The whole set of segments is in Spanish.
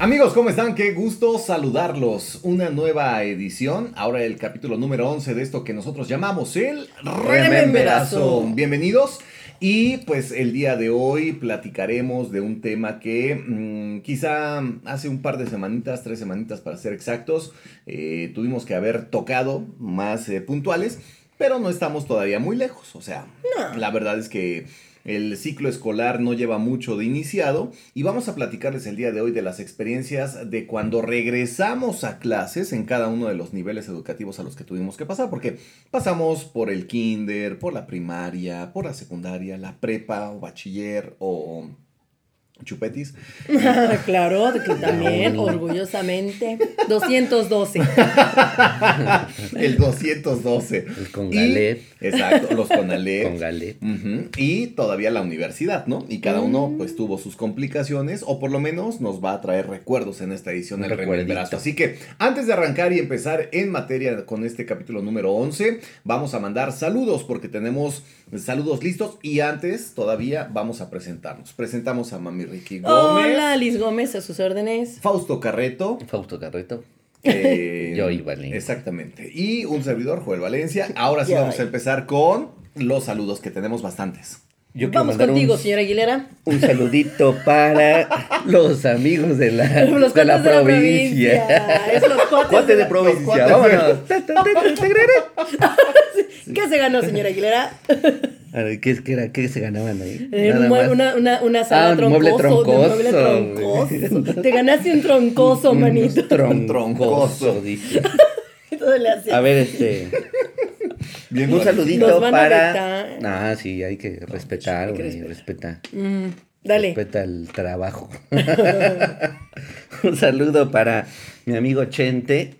Amigos, ¿cómo están? Qué gusto saludarlos. Una nueva edición, ahora el capítulo número 11 de esto que nosotros llamamos el Rememberazo. Bienvenidos. Y pues el día de hoy platicaremos de un tema que mm, quizá hace un par de semanitas, tres semanitas para ser exactos, eh, tuvimos que haber tocado más eh, puntuales, pero no estamos todavía muy lejos. O sea, la verdad es que el ciclo escolar no lleva mucho de iniciado y vamos a platicarles el día de hoy de las experiencias de cuando regresamos a clases en cada uno de los niveles educativos a los que tuvimos que pasar, porque pasamos por el kinder, por la primaria, por la secundaria, la prepa o bachiller o chupetis. claro, que también, orgullosamente. 212. el 212. El Congalet. exacto, los Congalet. Congalet. Y todavía la universidad, ¿no? Y cada uno pues tuvo sus complicaciones o por lo menos nos va a traer recuerdos en esta edición del Rememberazo. Así que antes de arrancar y empezar en materia con este capítulo número 11, vamos a mandar saludos porque tenemos saludos listos y antes todavía vamos a presentarnos. Presentamos a Mami Ricky Gómez. Hola, Liz Gómez, a sus órdenes. Fausto Carreto. Fausto Carreto. Eh, Yo y Valencia. Exactamente. Y un servidor, Joel Valencia. Ahora sí vamos a empezar con los saludos, que tenemos bastantes. Yo Vamos contigo, señora Aguilera. Un saludito para los amigos de la, los de la provincia. Es los cuates, de, provincia. Vámonos. ¿Qué se ganó, señora Aguilera? ¿Qué, qué, era, ¿Qué se ganaban ahí? Eh, una, una, una, sala ah, troncoso, mueble troncoso. Mueble troncoso. Te ganaste un troncoso, manito. Un troncoso, dice. A ver, este. Bien, un saludito para. Ah, sí, hay que respetar, güey. Respeta. Mm, dale. Respeta el trabajo. un saludo para mi amigo Chente,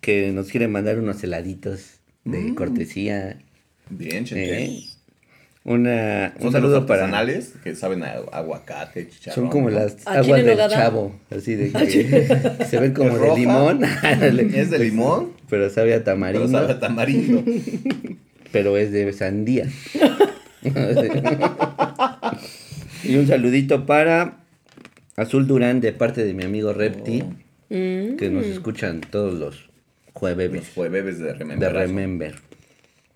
que nos quiere mandar unos heladitos de mm. cortesía. Bien, Chente. Eh, una, un saludo para anales que saben a aguacate, chicharrón. Son como las aguas del chavo, así de que se ven como de limón. es de limón, pero sabe a tamarindo. Pero sabe a tamarindo. pero es de sandía. y un saludito para Azul Durán de parte de mi amigo Repti, oh. que nos escuchan todos los jueves. Los jueves de Remember. De Remember.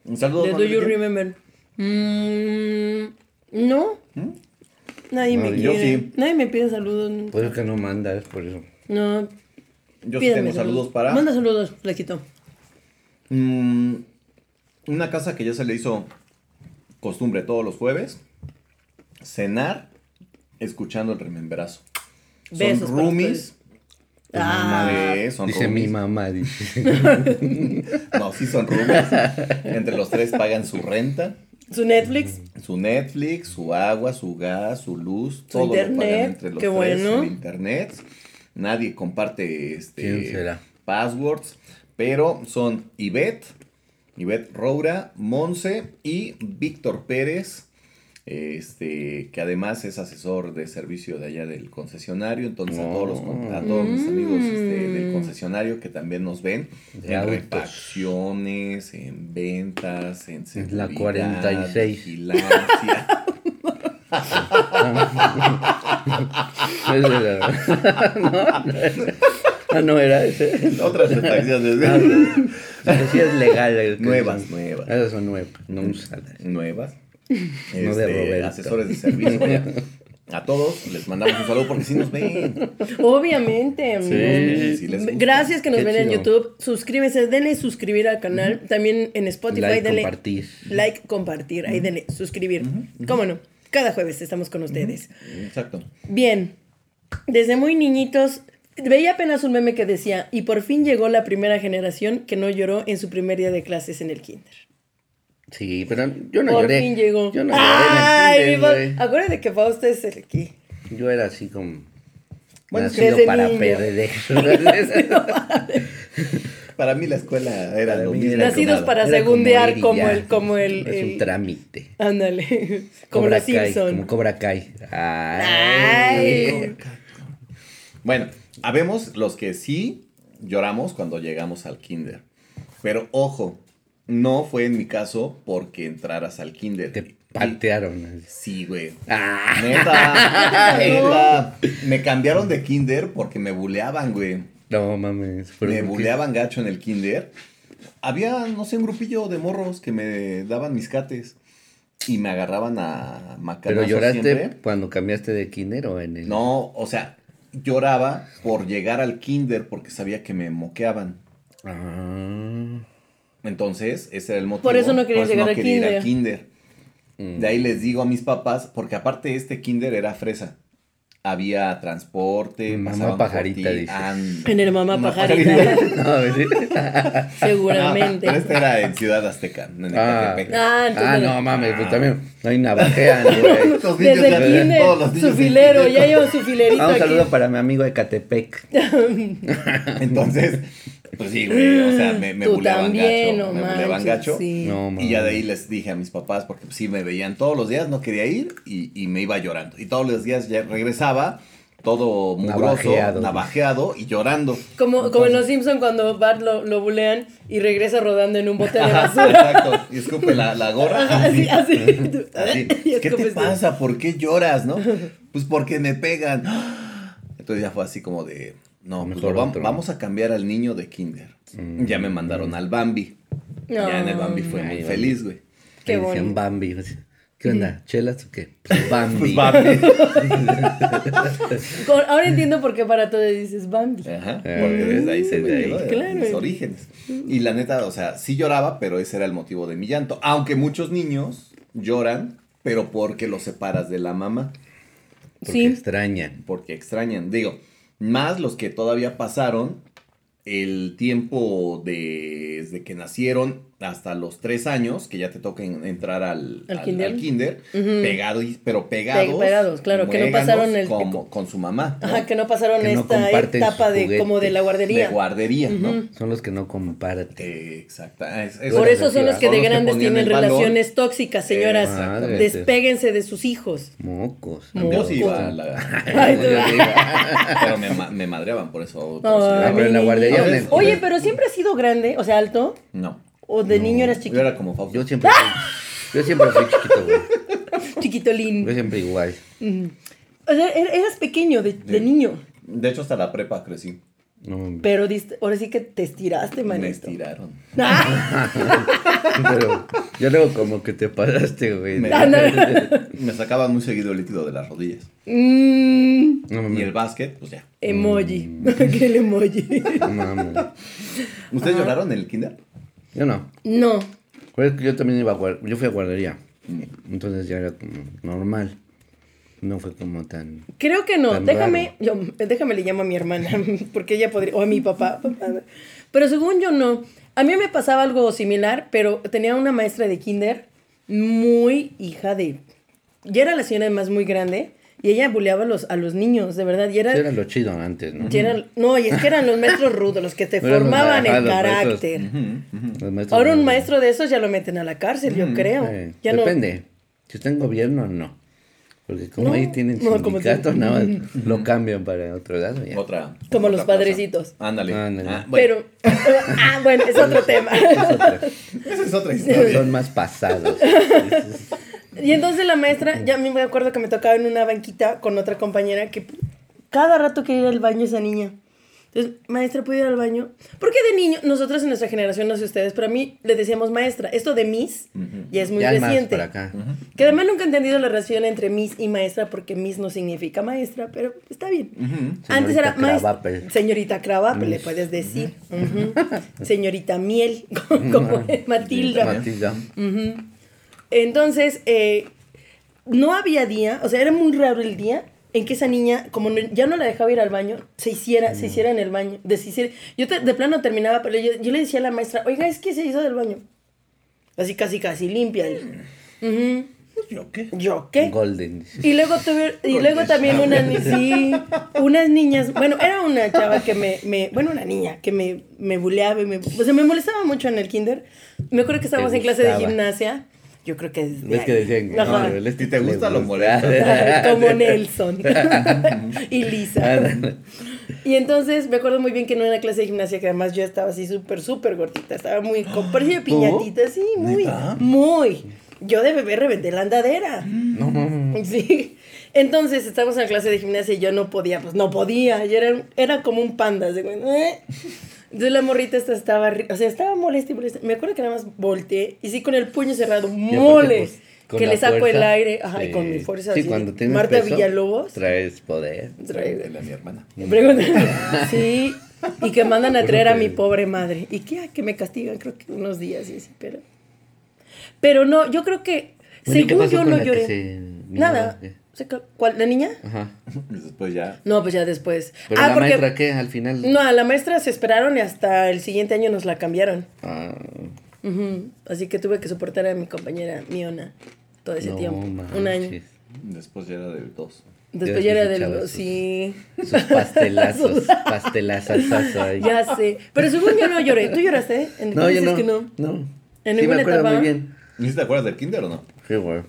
Un saludo. De Do You Remember. Mm, no. ¿Mm? Nadie me quiere. Nadie me pide saludos. Pues es que no manda, es por eso. No. Yo sí tengo saludos, para. Manda saludos, Flequito. Mm, una casa que ya se le hizo costumbre todos los jueves. Cenar escuchando el rememberazo. Son roomies. Ah, son dice mi mamá, dice. no, sí son roomies. Entre los tres pagan su renta. Su Netflix. Su Netflix, su agua, su gas, su luz, su todo internet. entre los Qué bueno. internet. Nadie comparte este passwords, pero son Ivette, Ivette Roura, Monse y Víctor Pérez este, que además es asesor de servicio de allá del concesionario, entonces a todos los a todos mis amigos este, del mm. concesionario que también nos ven en refacciones, en ventas, en seguridad, la 46. vigilancia. Ah, no era ese. Otras refacciones. Ah, sí es legal. Nuevas, nuevas. Esas son nuevas, no usadas. Nuevas. Este, asesores de servicio. A todos les mandamos un saludo porque sí nos ven. Obviamente, Gracias que nos ven en YouTube. Suscríbete, denle suscribir al canal. También en Spotify, like, denle compartir. like, compartir. Ahí denle suscribir. ¿Cómo no? Cada jueves estamos con ustedes. Exacto. Bien. Desde muy niñitos, veía apenas un meme que decía, y por fin llegó la primera generación que no lloró en su primer día de clases en el kinder. Sí, pero yo no Por lloré. Fin llegó. Yo no Ay, lloré. Acuérdate que Fausto es el aquí. Yo era así como. Bueno, nacido para perder. para mí la escuela era lo mismo. Nacidos para segundear como, el, como el. Es el... un trámite. Ándale. como los Simpson. Como Cobra Kai. Ay. Bueno, habemos los que sí lloramos cuando llegamos al kinder. Pero ojo, no fue en mi caso porque entraras al kinder. Te patearon. Sí, güey. Ah. Neta, neta. Me cambiaron de kinder porque me buleaban, güey. No mames. ¿pero Me qué? buleaban gacho en el kinder. Había, no sé, un grupillo de morros que me daban mis cates. Y me agarraban a ¿Pero macanazos lloraste siempre. cuando cambiaste de kinder o en el...? No, o sea, lloraba por llegar al kinder porque sabía que me moqueaban. Ah. Entonces, ese era el motivo. Por eso no querías llegar al quería ir kinder. kinder. Mm. De ahí les digo a mis papás, porque aparte este kinder era fresa. Había transporte, Mamá pajarita, ti, dices. and- En el mamá pajarita. No, ¿sí? Seguramente. No, pero este era en Ciudad Azteca, en Ah. Ecatepec. Ah, Ah, no mames, pues también no hay navajean, güey. Los niños Desde el kinder, todos los su filero, ya lleva su filerito Ah, un aquí. saludo para mi amigo de Catepec. Entonces, pues sí, güey, o sea, me, me Tú buleaban también, gacho, no me buleaban manches, gacho. sí. No, Y ya de ahí les dije a mis papás, porque pues, sí me veían todos los días, no quería ir y, y me iba llorando. Y todos los días ya regresaba, todo mugroso, Navajeado. navajeado, y llorando. Como, como en Los Simpson cuando Bart lo, lo bulean y regresa rodando en un bote de basura. Exacto, y escupe la, la gorra. así, así. Así, Y ¿Qué te pasa? ¿Por qué lloras, no? Pues porque me pegan. Entonces ya fue así como de, no, pues Mejor lo vam- otro. vamos a cambiar al niño de kinder. Mm. Ya me mandaron al Bambi. Ya en el Bambi fue muy feliz, güey. Qué Le decían. Bambi. ¿Qué onda? ¿Chelas o qué? Pues Bambi. Bambi. Con- Ahora entiendo por qué para todo dices Bambi. Ajá, Eh, porque desde ahí se ahí. de Claro. mis orígenes. Y la neta, o sea, sí lloraba, pero ese era el motivo de mi llanto. Aunque muchos niños lloran, pero porque los separas de la mamá. Porque Sí. extrañan. porque extrañan. Digo, más los que todavía pasaron el tiempo de- desde que nacieron hasta los tres años, que ya te toca en- entrar al, ¿Al al- kinder? al kinder, Ujú. pegado y- pero pegados. Pe- pegados, claro, que no pasaron el- como- con su mamá. ¿no? Ajá, que no pasaron Que no esta comparten etapa de como de la De guardería. guardería, ¿no? Son los que no comparten. Exacto. Es- es- Por eso son los que son de los grandes ponían tienen relaciones tóxicas, señoras. Despéguense de sus hijos. Mocos. Yo sí iba a la- Ay, tú- pero me, me madreaban por eso. Ay, pero en la guardería. Oye, pero siempre has sido grande, o sea, alto. No. ¿O de niño eras Yo chiquito? era como Fausto. Yo siempre fui, yo siempre fui chiquito, güey. Chiquitolín. Yo siempre igual. O sea, er- eras pequeño de, de niño. De hecho, hasta la prepa crecí. No, Pero diste- ahora sí que te estiraste, Me manito. estiraron. Ah, pero yo luego como que te pasaste, güey. Me, Ah, no. me sacaban muy seguido el líquido de las rodillas. mm, No Y el básquet, pues ya. emoji. el emoji. No mames. ¿Ustedes lloraron en el kinder? Yo no. No. Pues yo también iba a yo fui a guardería. Entonces ya era como normal. No fue como tan. Creo que no. Déjame, yo, déjame le llamo a mi hermana, porque ella podría, o a mi papá. papá. Pero según yo no. A mí me pasaba algo similar, pero tenía una maestra de kinder muy hija de... Ya era la señora más muy grande y ella buleaba a los, a los niños, de verdad. Y era, era lo chido antes, ¿no? y era- no, y es que eran los maestros rudos, los que te formaban los maestros. carácter. Los maestros Ahora un maestro de esos ya lo meten a la cárcel, yo creo. Eh, Ya no- Depende. Si está en gobierno, no. Porque como No, ahí tienen sindicatos, si- nada más lo cambian para otro lado. Ya. Otra. Como otra los cosa. padrecitos. Ándale. Ándale. Ah, bueno, Pero, ah, bueno, es otro tema. esa es otra historia. Son más pasados. Y entonces la maestra, ya me acuerdo que me tocaba en una banquita con otra compañera que cada rato quería ir al baño esa niña. Entonces, maestra, ¿puedo ir al baño? Porque de niño, nosotros en nuestra generación, no sé ustedes, pero a mí le decíamos maestra. Esto de Miss ya es muy ya hay más reciente. para acá. Que además nunca he entendido la relación entre Miss y maestra, porque Miss no significa maestra, pero está bien. Antes era Señorita maestra. Señorita Cravape, le puedes decir. Señorita Miel, como Matilda. Matilda. Entonces, eh, no había día, o sea, era muy raro el día en que esa niña, como no- ya no la dejaba ir al baño, se hiciera, se hiciera en el baño. deshiciera. Yo te- de plano terminaba, pero yo, yo le decía a la maestra, oiga, es que se hizo del baño. Así casi, casi limpia. Ujú. ¿Yo qué? ¿Yo qué? Golden. Y luego tuve, y luego también unas, ni- sí, unas niñas, bueno, era una chava que me, me bueno, una niña que me, me buleaba y me, o sea, me molestaba mucho en el kinder. Me acuerdo que estábamos en clase de gimnasia. Yo creo que desde ¿Ves que decían? No, el Si te gusta, lo molestas. Como Nelson y Lisa. Y entonces me acuerdo muy bien que en una clase de gimnasia que además yo estaba así súper, súper gordita. Estaba muy, con- parecía piñatita, sí, muy, muy. Yo de bebé reventé la andadera. No mames. Sí. Entonces estábamos en la clase de gimnasia y yo no podía, pues no podía. Yo era, era como un panda. así, güey, ¿eh? Entonces la morrita esta estaba, o sea, estaba molesta y molesta. Me acuerdo que nada más volteé y sí con el puño cerrado, aparte, mole. pues, que le saco el aire. Ajá, y con mi fuerza Sí, así. cuando tienes Marta peso, Villalobos. Traes poder. trae- Pregúntale a mi hermana. Pregunta- Sí, y que mandan a traer a mi pobre madre. Y que, que me castigan, creo que unos días y así, pero. Pero no, yo creo que. Bueno, ¿y qué según pasó yo con no la que lloré. se Nada. qué? ¿Cuál? ¿La niña? Ajá. Después ya. No, pues ya después. Pero ah, la porque. maestra, ¿qué? Al final. No, a la maestra se esperaron y hasta el siguiente año nos la cambiaron. Ah, Ujú. Así que tuve que soportar a mi compañera Miona todo ese no tiempo. Un año. Después ya era del 2. Después Ya era del. sus- Sí. Sus pastelazos. pastelazos ahí. Ya sé. Pero según yo no lloré. ¿Tú lloraste? ¿En No, yo no. que no? No. ¿En sí, ninguna me acuerdo etapa? muy bien. ¿Y si te acuerdas del kinder o no? Sí, güey.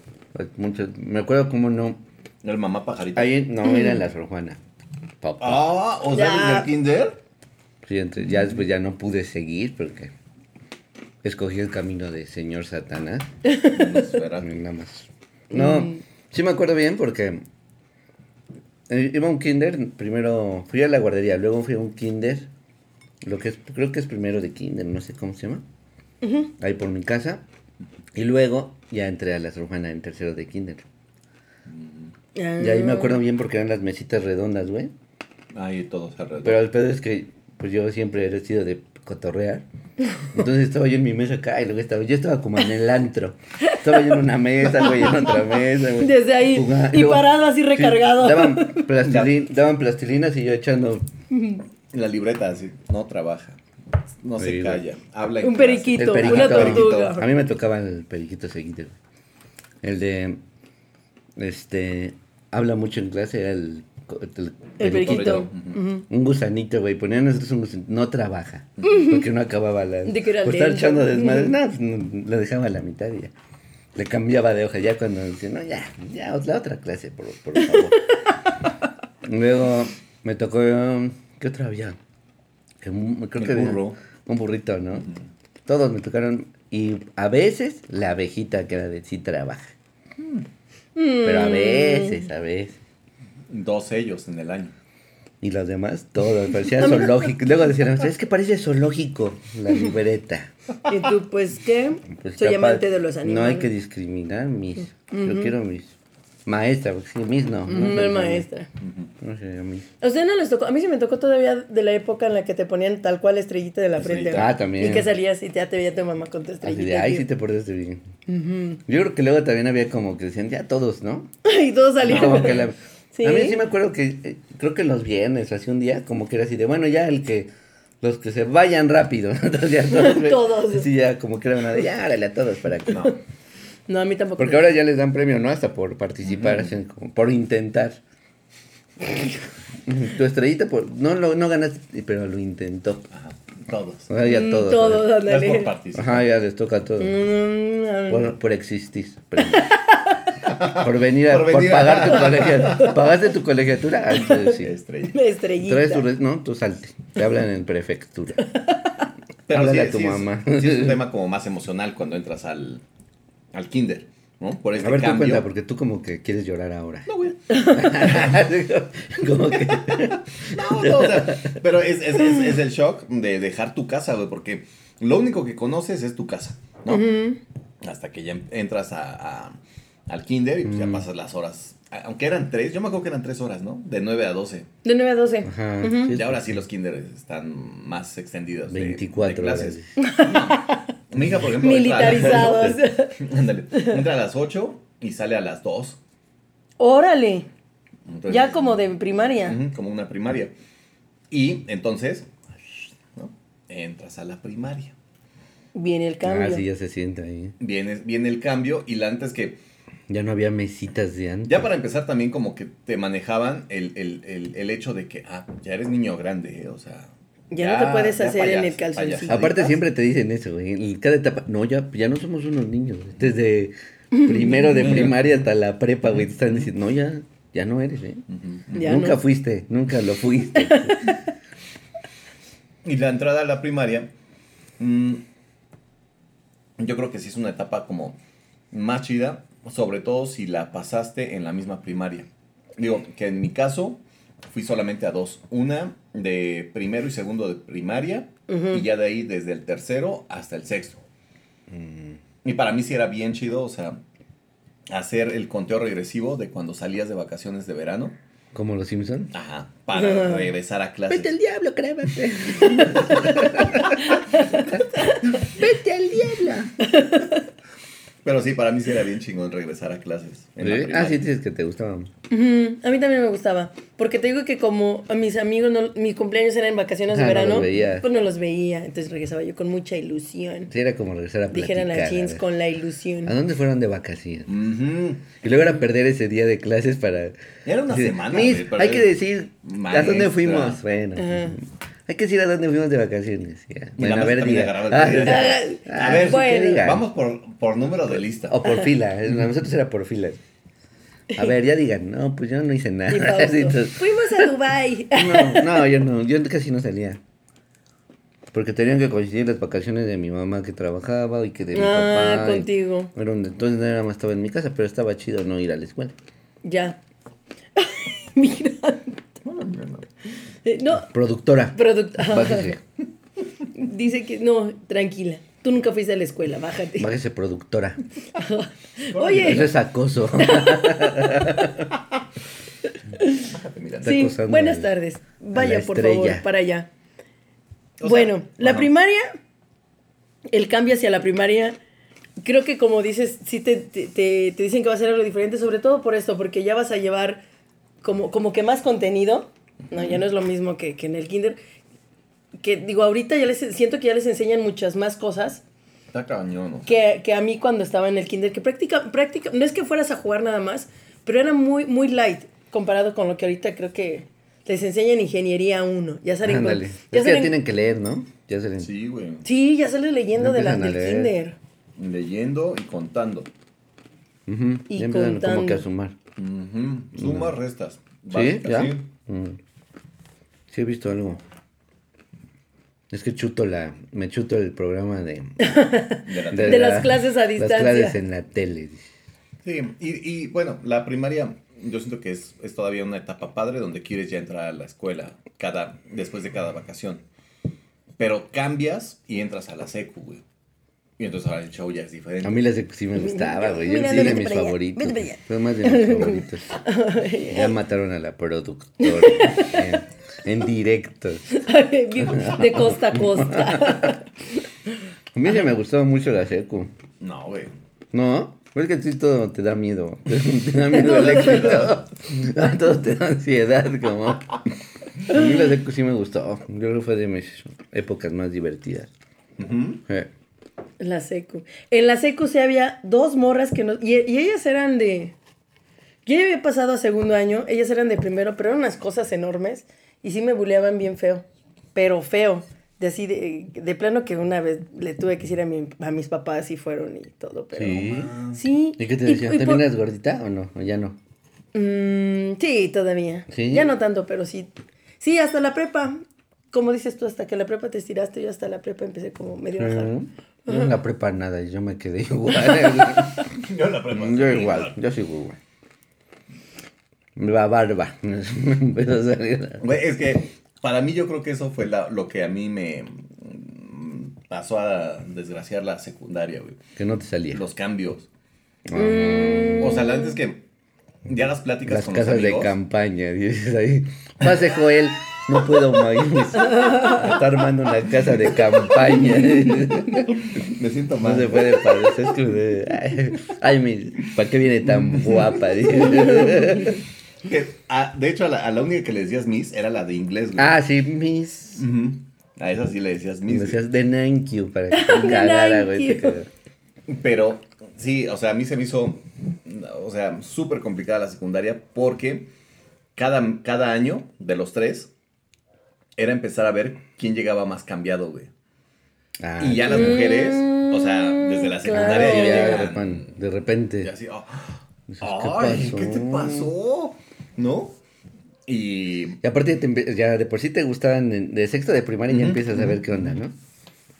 Mucho- Me acuerdo cómo no. El mamá pajarito. Ahí no era en la Sor Juana. Papá. Ah, o sea, Ya. desde el kinder. Sí, entonces ya después ya no pude seguir porque escogí el camino de señor Satanás. No, espera. Nada más. No, Mm. sí me acuerdo bien porque eh, iba a un kinder, primero fui a la guardería, luego fui a un kinder, lo que es, creo que es primero de kinder, no sé cómo se llama, ahí por mi casa, y luego ya entré a la Sor Juana en tercero de kinder. Y ahí me Ah. acuerdo bien porque eran las mesitas redondas, güey. Ahí todos alrededor. Pero el pedo es que, pues yo siempre he sido de cotorrear. Entonces estaba yo en mi mesa acá y luego estaba, yo estaba como en el antro. Estaba yo en una mesa, güey, en otra mesa, güey. Desde ahí, Jugando. y luego- parado así recargado. daban, plastilin- daban plastilinas y yo echando La libreta así, no trabaja. No se güey. calla. Habla en Un periquito, el periquito. una tortuga. A mí me tocaba el periquito seguido. El de, este, habla mucho en clase, era el, el, El periquito. Un gusanito, güey. Ponían nosotros un gusanito. No trabaja. Porque no acababa la. De que era Por estar echando desmadre. No, pues, no, lo dejaba a la mitad y ya. Le cambiaba de hoja. Ya cuando decía, no, ya, ya, la otra clase, por, por favor. Luego me tocó. ¿Qué otra había? Que un- creo El que había burro. Un burrito, ¿no? Todos me tocaron. Y a veces la abejita que era de sí trabaja. Pero a veces, a veces. Dos sellos en el año. Y los demás, todos, parecía zoológico. Luego decían, es que parece zoológico la libreta. Y tú, pues, ¿qué? Pues Soy capaz- amante de los animales. No hay que discriminar mis. Yo quiero mis. Maestra, porque sí, mis no. No, no es maestra. No sé, a mí. A usted no les tocó, a mí sí me tocó todavía de la época en la que te ponían tal cual estrellita de la frente. Ah, también. Y que salías y ya te veía tu mamá con tu Así estrellita. de, ay, sí te portaste bien. Ujú. Yo creo que luego también había como que decían, ya todos, ¿no? Y todos salían. Como que la- Sí. A mí sí me acuerdo que, eh, creo que los viernes, así un día, como que era así de, bueno, ya el que, los que se vayan rápido, Entonces ya todos. Todos. Sí, ya como que era una de, ya, árale a todos para que No. No, a mí tampoco. Porque ahora ya les dan premio, ¿no? Hasta por participar, así como por intentar. tu estrellita, por, no, lo, no ganaste, pero lo intentó. Ajá, todos. O sea, ya Mm, todos. todos, ¿verdad? No es por ándale. participar. Ajá, ya les toca a todos. Mm, Por, por existir. premio. por venir a, Por por, venir a- pagar tu colegiatura. ¿Pagaste tu colegiatura? Ah, entonces sí. Estrella. Estrellita. Traes tu, res- no, tú salte. Te hablan en prefectura. Pero Háblale sí, a tu sí es- mamá. sí es un tema como más emocional cuando entras al, al kinder, ¿no? Por este A ver, tú cambio. cuenta, porque tú como que quieres llorar ahora. No, güey. como que... No, no, o sea, pero es, es, es, es el shock de dejar tu casa, güey, porque lo único que conoces es tu casa, ¿no? Hasta que ya entras a, a- al kinder y pues ya Mm. pasas las horas. Aunque eran tres, yo me acuerdo que eran tres horas, ¿no? De 9 a 12. De 9 a 12. Ajá, sí, Y ahora sí los kinder están más extendidos. de- 24 de horas. clases. Mi hija, por ejemplo, Militarizados. Ándale, entra a las 8 y sale a las 2. Órale. Entonces, Ya como de primaria. Como una primaria. Y entonces, ¿no? entras a la primaria. Viene el cambio. Ah, sí, ya se siente ahí. Viene, viene el cambio y la antes que, Ya no había mesitas de antes. ya para empezar también como que te manejaban el, el, el, el hecho de que, ah, ya eres niño grande, ¿eh? o sea. Ya no te puedes hacer en el calzoncillo. Aparte siempre te dicen eso, güey. En cada etapa, no, ya, ya no somos unos niños. güey. Desde primero de primaria hasta la prepa, güey. Te están diciendo, no, ya, ya no eres, ¿eh? Ya nunca no. fuiste, nunca lo fuiste. Y la entrada a la primaria, mm, yo creo que sí es una etapa como más chida, sobre todo si la pasaste en la misma primaria. Digo, que en mi caso fui solamente a dos. Una de primero y segundo de primaria y ya de ahí desde el tercero hasta el sexto. Y para mí sí era bien chido, o sea, hacer el conteo regresivo de cuando salías de vacaciones de verano. Como los Simpson. Ajá, para regresar a clases. Vete al diablo, crémate. Vete al diablo. Pero sí, para mí sí era bien chingón regresar a clases. ¿Sí? Ah, sí, dices que te gustaban. Ujú, A mí también me gustaba. Porque te digo que como a mis amigos, no, mi cumpleaños era en vacaciones de Ah, no verano, los veías. pues no los veía. Entonces regresaba yo con mucha ilusión. Sí, era como regresar a platicar. Dijeran a a jeans con la ¿A ilusión. dónde fueron de vacaciones? Y luego era perder ese día de clases para... Era una semana, "Miss, güey, perder- hay que decir a dónde fuimos. Bueno. Hay que decir a dónde fuimos de vacaciones. ya. Y Bueno, a ver, diga. Ah, ah, A ver, sí, bueno. Vamos por, por número de lista. O por fila. eh, Nosotros era por filas. A ver, ya digan. No, pues yo no hice nada. Y entonces, Fuimos a Dubai. no, no, yo no. Yo casi no salía. Porque tenían que coincidir las vacaciones de mi mamá que trabajaba y que de mi Ah, papá. y- contigo. Era un- entonces nada más estaba en mi casa, pero estaba chido no ir a la escuela. Ya. Mira. Eh, No, Productora. Bájese, Dice que no, tranquila. Tú nunca fuiste a la escuela, bájate. bájese productora. Eso Oye, es acoso. Bájate, mira. está sí, buenas al- tardes. Vaya, por favor, para allá. O sea, bueno, la primaria, el cambio hacia la primaria, creo que como dices, sí te, te, te- te dicen que va a ser algo diferente, sobre todo por esto, porque ya vas a llevar como, como que más contenido, ¿no? Ya no es lo mismo que, que en el kinder. Que digo, ahorita ya les siento que ya les enseñan muchas más cosas Está cañón, ¿no? que, que a mí cuando estaba en el kinder, que práctica, práctica, no es que fueras a jugar nada más, pero era muy, muy light comparado con lo que ahorita creo que les enseñan ingeniería 1. Ya salen con- ya Es que ya salen- tienen que leer, ¿no? Ya se Sí, güey. Sí, ya sales leyendo Ya de la, del leer. kinder. Leyendo y contando. Ujú, Y ya empiezan como que a sumar. Sumas, restas. ¿Sí? ¿Ya? sí. Sí he visto algo. Es que chuto la... Me chuto el programa de... De la De las clases a distancia. Las clases en la tele. Sí, y, y bueno, la primaria yo siento que es, es todavía una etapa padre donde quieres ya entrar a la escuela cada, después de cada vacación. Pero cambias y entras a la secu, güey. Y entonces ahora el show ya es diferente. A mí la secu sí me gustaba, güey. Yo sí de mis favoritos. Fue más de mis favoritos. Ya mataron a la productora. en, directo. de costa a costa. A mí sí me gustaba mucho la secu. No, güey. ¿No? Es que a ti todo te da miedo. Te da miedo el éxito. A todos te da ansiedad, como. A mí la secu sí me gustó. Yo creo que fue de mis épocas más divertidas. Eh. La secu. En la secu sí había dos morras que no... Y, y ellas eran de... Yo ya había pasado a segundo año, ellas eran de primero, pero eran unas cosas enormes y sí me buleaban bien feo. Pero feo. De así, de, de plano que una vez le tuve que decir a, mi- a mis papás y fueron y todo, pero... Sí. Sí. ¿Y qué te decían? y ¿También por- eras gordita o no? ¿O ya no? Mm, sí, todavía. ¿Sí? Ya no tanto, pero sí. Sí, hasta la prepa. Como dices tú, hasta que la prepa te estiraste, yo hasta la prepa empecé como medio bajar. Yo en la prepa nada, yo me quedé igual. Yo en la prepa. yo igual, yo sigo igual. La barba. Es que para mí yo creo que eso fue la- lo que a mí me mm, pasó a desgraciar la secundaria, güey. Que no te salía. Los cambios. Mm. O sea, la neta es que ya las pláticas Las con casas los de campaña, dices ahí. Pase Joel, no puedo más. Está armando una casa de campaña. Me siento No mal. se puede parecer. Es ay, ay, mi, ¿para qué viene tan guapa? Que, ah, de hecho, a la, a la única que le decías Miss era la de inglés, güey. ah, sí, Miss. A esa sí le decías Miss. güey. decías de thank you para que te cagara, güey. te. Pero sí, o sea, a mí se me hizo, o sea, súper complicada la secundaria porque cada, cada año de los tres era empezar a ver quién llegaba más cambiado, güey. Ah, Y ya las mujeres, o sea, desde la secundaria claro. ya ya de, llegan. repan- de repente. Y así, oh, ay, ¿qué te pasó? ¿No? Y Y aparte te ya de por sí te gustaban en- de sexto de primaria ya Ujú, empiezas a ver qué onda, ¿no?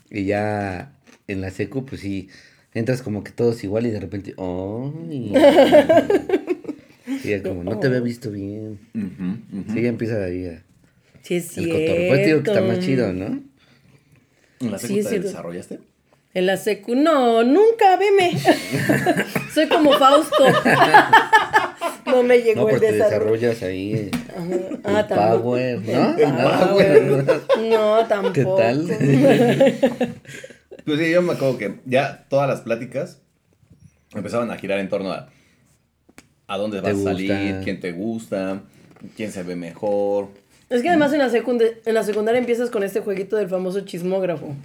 Y ya en la secu, pues sí, entras como que todos igual y de repente, ¡ay! y como, no te había visto bien. Sí, ya empieza ahí a- Sí, es el cierto. cotorreo. Pues te digo que está más chido, ¿no? ¿En la Sí, secu es te cierto. desarrollaste? En la secu, no, nunca, veme. Soy como Fausto. no me llegó No, pues el te desarrollo. desarrollas ahí. Ah, power, ¿no? El power. No, tampoco. ¿Qué tal? Pues sí, yo me acuerdo que ya todas las pláticas empezaban a girar en torno a a dónde vas ¿Te a salir, quién te gusta, quién se ve mejor. Es que además en la, en la secundaria empiezas con este jueguito del famoso chismógrafo.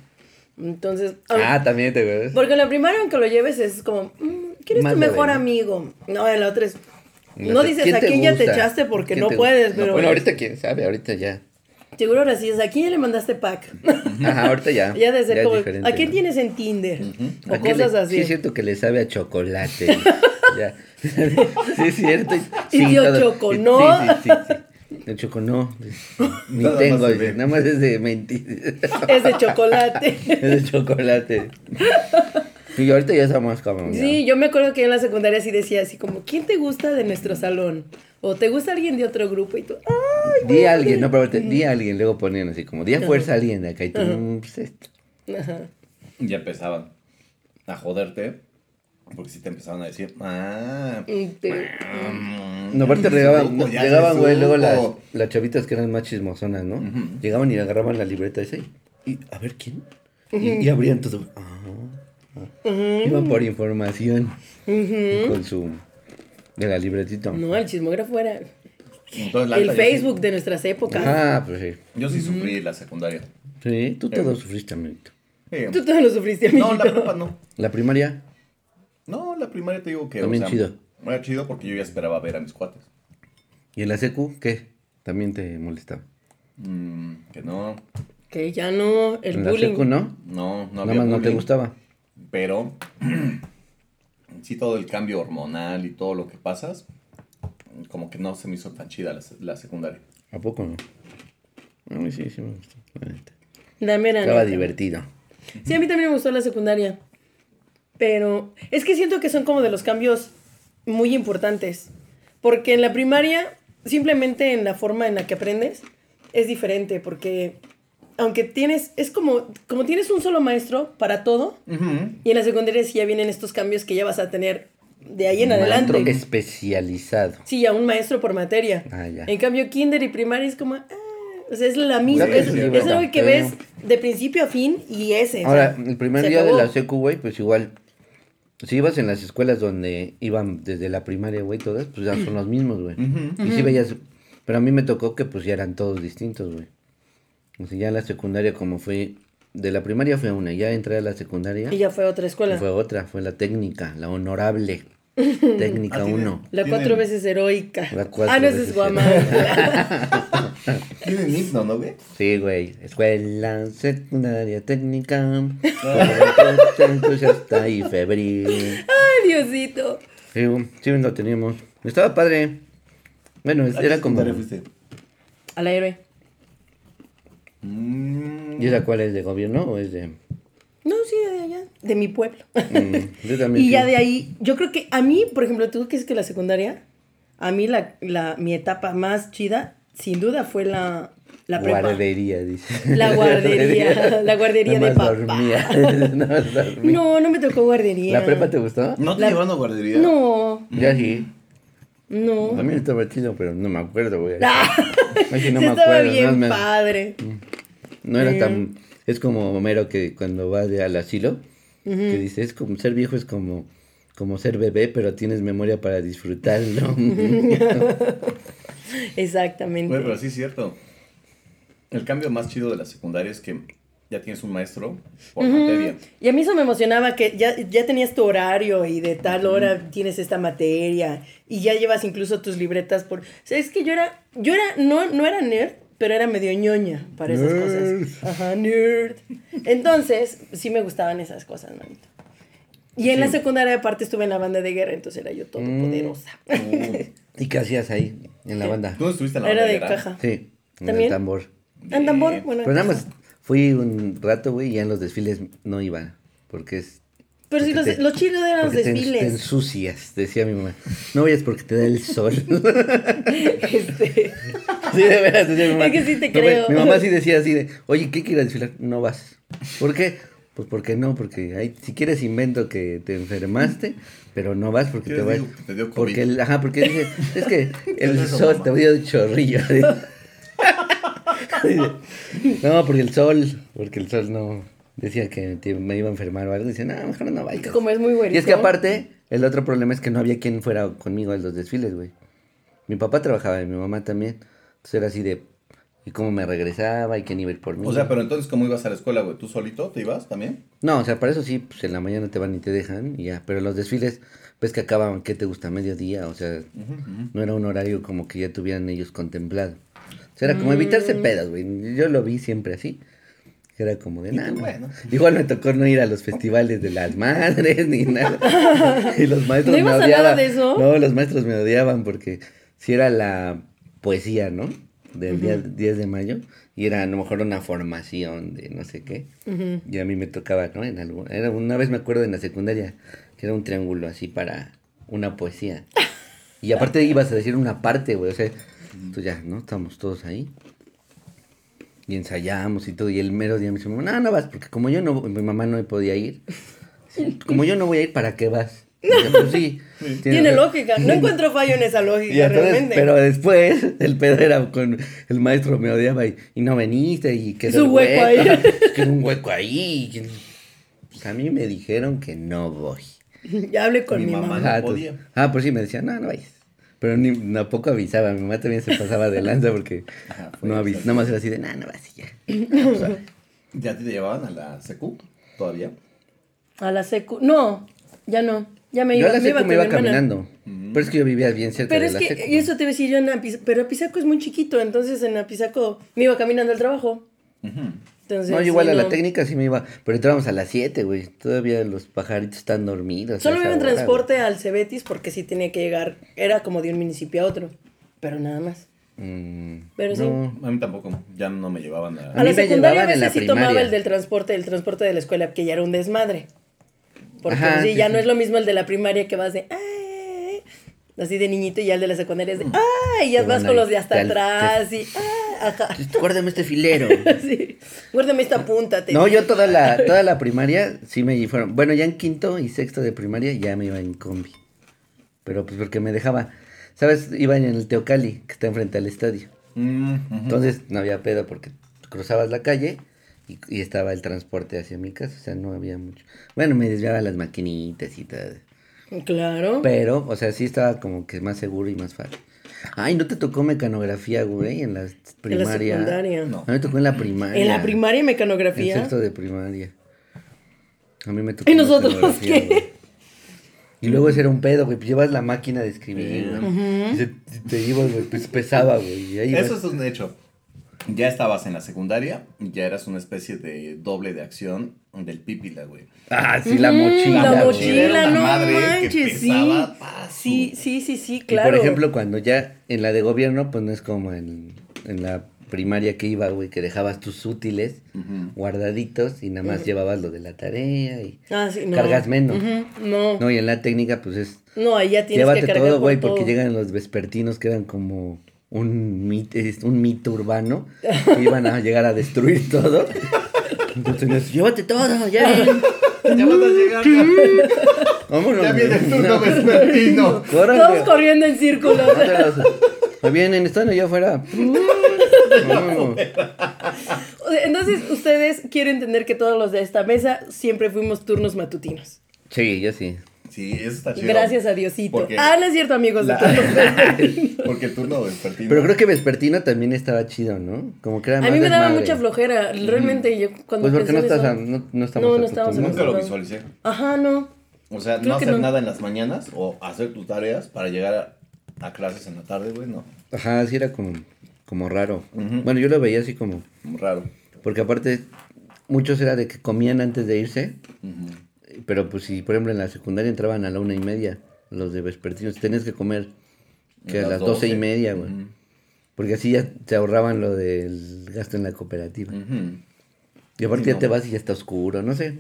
Entonces, Ah, también te ves. porque en la primaria aunque lo lleves es como, mm, ¿quién es Más tu mejor amigo? No, en la otra es, No no sé, dices ¿quién a te quién ya te echaste porque ¿Quién no te puedes, pero Bueno, ahorita quién sabe, ahorita ya. seguro ahora sí es, ¿a quién ya le mandaste pack? Ajá, ahorita ya. ya de ser es como, ¿a quién ¿no? tienes en Tinder? O ¿A qué cosas le- así. Sí, es cierto que le sabe a chocolate. ya. Sí, es cierto. Y Sí, todo- Choconó. Sí, sí, sí. sí. El choconó. Ni Nada más tengo, ve. nada más es de mentir. Es de chocolate. es de chocolate. Y ahorita ya estamos como. ya. Sí, yo me acuerdo que en la secundaria sí decía así como, ¿quién te gusta de nuestro salón? O ¿te gusta alguien de otro grupo? Y tú, ¡ay! Di a alguien, no, pero ahorita, di a alguien, luego ponían así como, di a fuerza a alguien de acá y tú, mm, pues esto. Ajá. Y ya empezaban a joderte. Porque si te empezaban a decir, ah, Y te- mm, No, aparte llegaban, llegaban, güey, luego las, las chavitas que eran más chismosonas, ¿no? Llegaban y agarraban la libreta esa y, y, a ver, ¿quién? Y, y abrían todo. Ah, ah. Iban por información con su, de la libretita. No, el chismógrafo era Entonces, la el sí- Facebook de nuestras épocas. Ah, pues sí. Yo sí sufrí la secundaria. Sí, tú todo sufriste, amiguito. Sí. Tú todo lo sufriste, amiguito. No, la prepa no. La primaria, No, la primaria te digo que. También chido. Era chido porque yo ya esperaba ver a mis cuates. ¿y en la secu qué? También te molestaba. Mm, que no. Que ya no, el en la bullying. secu, ¿no? No, no Nada había más no te gustaba. Pero. sí, todo el cambio hormonal y todo lo que pasas. Como que no se me hizo tan chida la, se- la secundaria. ¿A poco no? A mí sí, sí me gustó. la neta. Estaba neta. divertido. Sí, a mí también me gustó la secundaria. Pero es que siento que son como de los cambios muy importantes. Porque en la primaria, simplemente en la forma en la que aprendes, es diferente. Porque aunque tienes, es como, como tienes un solo maestro para todo, y en la secundaria sí ya vienen estos cambios que ya vas a tener de ahí en adelante. Maestro especializado. Sí, ya un maestro por materia. Ah, ya. En cambio, kinder y primaria es como... ah, o sea, es la misma. Es, algo que ves de principio a fin y ese. o Ahora, sea, el primer día de la secu, güey, pues igual, si ibas en las escuelas donde iban desde la primaria, güey, todas, pues ya son los mismos, güey. Y sí veías, pero a mí me tocó que pues ya eran todos distintos, güey. O sea, ya en la secundaria como fue, de la primaria fue una, ya entré a la secundaria Y ya fue a otra escuela. fue otra, fue la técnica, la honorable, técnica Ah, tiene- 1. La Tienen- cuatro veces heroica. La cuatro ah, no, veces es Guamán. Tienen himno, ¿no, güey? Sí, güey, escuela secundaria técnica, entusiasta y febril. Ay, Diosito. Sí, sí, lo teníamos. Estaba padre. Bueno, ¿A qué era como. fuiste? A la héroe. Mm, ¿Y esa cuál es de gobierno o es de.? No, sí, de allá. De mi pueblo. Mm, yo también. y ya de ahí, yo creo que a mí, por ejemplo, tú que es que la secundaria, a mí la, la, mi etapa más chida, sin duda, fue la, la prepa. Guardería, dice. La guardería, la guardería de papá. dormía. No, no me tocó guardería. ¿La prepa te gustó? ¿No te La- llevaron a guardería? No, Ya sí. no. También estaba chido, pero no me acuerdo, güey. Ah, Ay, sí, no sí me estaba acuerdo. bien no, me- padre. No era tan. Es como Homero que cuando va de, al asilo, que dice: es como ser viejo, es como. Como ser bebé, pero tienes memoria para disfrutarlo. Exactamente. Güey, pero sí es cierto. El cambio más chido de la secundaria es que ya tienes un maestro por materia. Y a mí eso me emocionaba, que ya, ya tenías tu horario y de tal hora tienes esta materia y ya llevas incluso tus libretas por... O sea, es que yo era, yo era, no, no era nerd, pero era medio ñoña para esas Nerd. cosas. Ajá, nerd. Entonces, sí me gustaban esas cosas, manito. Y en la secundaria aparte estuve en la banda de guerra, entonces era yo todopoderosa. Uh, ¿Y qué hacías ahí, en la banda? ¿Tú no estuviste en la Era de bandera? caja. Sí, en ¿También? el tambor. ¿En tambor? Bueno, Pero nada más fui un rato, güey, y ya en los desfiles no iba. Porque es. Pero si Porque los, te- los chidos eran los porque te- Te, desfiles. ensucias, decía mi mamá. No vayas porque te da el sol. Este, Sí, de veras, decía mi mamá. Es que sí te No, creo. Mi mamá sí decía así de, oye, ¿qué quieres desfilar? No vas. ¿Por qué? Pues porque no, porque hay, si quieres invento que te enfermaste, pero no vas porque ¿Qué te vas. digo? Te dio COVID. Porque el, ajá, porque dice, es que el es eso, sol mamá? te dio de chorrillo. No, porque el sol, porque el sol no decía que te- me iba a enfermar o algo. Dice, no, mejor no vayas. como es muy güerito. Y es que aparte, el otro problema es que no había quien fuera conmigo a los desfiles, güey. Mi papá trabajaba y mi mamá también. Entonces era así de, ¿y cómo me regresaba? ¿Y quién iba a ir por mí? O sea, pero entonces, ¿cómo ibas a la escuela, güey? ¿Tú solito te ibas también? No, o sea, para eso sí, pues en la mañana te van y te dejan y ya. Pero los desfiles, ves que acaban, ¿qué te gusta? Mediodía, o sea, no era un horario como que ya tuvieran ellos contemplado. O sea, era como evitarse pedas, güey. Yo lo vi siempre así. Que Era como de nada. tú, bueno. Igual me tocó no ir a los festivales de las madres ni nada. Y los maestros ¿No me odiaban. de eso? No, los maestros me odiaban porque si era la poesía, ¿no? Del día 10 de mayo. Y era a lo mejor una formación de no sé qué. Y a mí me tocaba, ¿no? En algo, era una vez me acuerdo en la secundaria que era un triángulo así para una poesía. Y aparte ibas a decir una parte, güey. O sea, tú ya, ¿no? Estamos todos ahí. Y ensayamos y todo. Y el mero día me dice, no, no vas, porque como yo no, mi mamá no podía ir. Como yo no voy a ir, ¿para qué vas? Yo, pues sí. Tiene lógica. No encuentro fallo en esa lógica, entonces, realmente. pero después el pedo era con el maestro me odiaba y, y no veniste y que Hizo un hueco ahí. que un hueco ahí. que- Pues a mí me dijeron que no voy. Ya hablé con Mi mi, mamá mamá. no Ah, podía. ah, pues sí, me decían, no, no vayas. Pero ni tampoco avisaba, mi mamá también se pasaba de lanza porque Ajá, no avisaba, nada más era así de, no, no vas y ya. ¿Ya te llevaban a la secu? ¿Todavía? A la secu. No, ya no. Ya me Yo iba, a la secu me iba mi hermana. caminando, pero es que yo vivía bien cerca Pero de es la que, secu. y eso te iba a decir yo en Apizaco, pero Apizaco es muy chiquito, entonces en Apizaco me iba caminando al trabajo. Entonces, No, yo igual sí, a la no. técnica sí me iba, pero entrábamos a las 7, güey. Todavía los pajaritos están dormidos. Solo iba en transporte al Cebetis porque sí tenía que llegar, era como de un municipio a otro, pero nada más. Mm, Pero sí. no. A mí tampoco. Ya no me llevaban a... A A, mí la secundaria a la veces sí tomaba el del transporte, el transporte de la escuela, que ya era un desmadre. Porque Ajá, sí, sí, ya sí. no es lo mismo el de la primaria que vas de "Ay", así de niñito y ya el de la secundaria es de ¡ay! Y ya vas con ahí, los de hasta te- atrás y ¡ah! Ajá. Guárdame este filero. Sí. Guárdame esta punta. te No, digo. yo toda la, toda la primaria sí me fueron. Bueno, ya en quinto y sexto de primaria ya me iba en combi. Pero pues porque me dejaba. ¿Sabes? Iba en el Teocali, que está enfrente al estadio. Mm. Entonces no había pedo porque cruzabas la calle y, y estaba el transporte hacia mi casa. O sea, no había mucho. Bueno, me desviaba las maquinitas y todo. Claro. Pero, o sea, sí estaba como que más seguro y más fácil. Ay, ¿no te tocó mecanografía, güey? En la en la primaria. secundaria. No. A mí me tocó en la primaria. En la primaria En mecanografía. sexto de primaria. A mí me tocó. ¿Y nosotros mecanografía, qué? güey. Y luego ese era un pedo, güey. Pues llevas la máquina de escribir, güey. Y se- te ibas, güey. Pues pesaba, güey. Y ahí ibas. Eso es un hecho. Ya estabas en la secundaria, ya eras una especie de doble de acción del pípila, güey. Ah, sí, la Mm, mochila. La güey. mochila, Era una no madre que manches, sí. pesaba, su- Sí, sí, sí, sí, Y claro. por ejemplo, cuando ya en la de gobierno, pues no es como en, en la primaria que iba, güey, que dejabas tus útiles guardaditos y nada más llevabas lo de la tarea y Ah, sí, no. cargas menos. No, No, y en la técnica, pues es no, ahí ya tienes Llévate que cargar todo, güey, porque llegan los vespertinos que eran como un mito, un mito urbano. que iban a llegar a destruir todo. Entonces, llévate todo, ya. Ya van a llegar. Vámonos. ya viene el turno vespertino. Todos corriendo en círculos. No vienen, están allá afuera. Entonces, ustedes quieren entender que todos los de esta mesa siempre fuimos turnos matutinos. Sí, yo sí. Sí, eso está chido. Gracias a Diosito. Porque- Ah, no es cierto, amigos. de La-. Porque el turno vespertino. Pero creo que vespertino también estaba chido, ¿no? Como que era A más mí me daba desmadre. mucha flojera. Realmente, yo cuando Pues porque no estás, eso- a- no, no estamos No, no estamos acostumbrados. Nunca lo visualicé. Ajá, no. O sea, Creo no hacer no. nada en las mañanas o hacer tus tareas para llegar a, a clases en la tarde, güey, no. Ajá, sí era como, como raro. Bueno, yo lo veía así como... Como Raro. Porque aparte, muchos era de que comían antes de irse. Ujú. Pero pues si, por ejemplo, en la secundaria entraban a la una y media, los de vespertinos, tenías que comer que a las doce y media, güey. Porque así ya se ahorraban lo del gasto en la cooperativa. Y aparte Sí, ya no. te vas y ya está oscuro, no sé.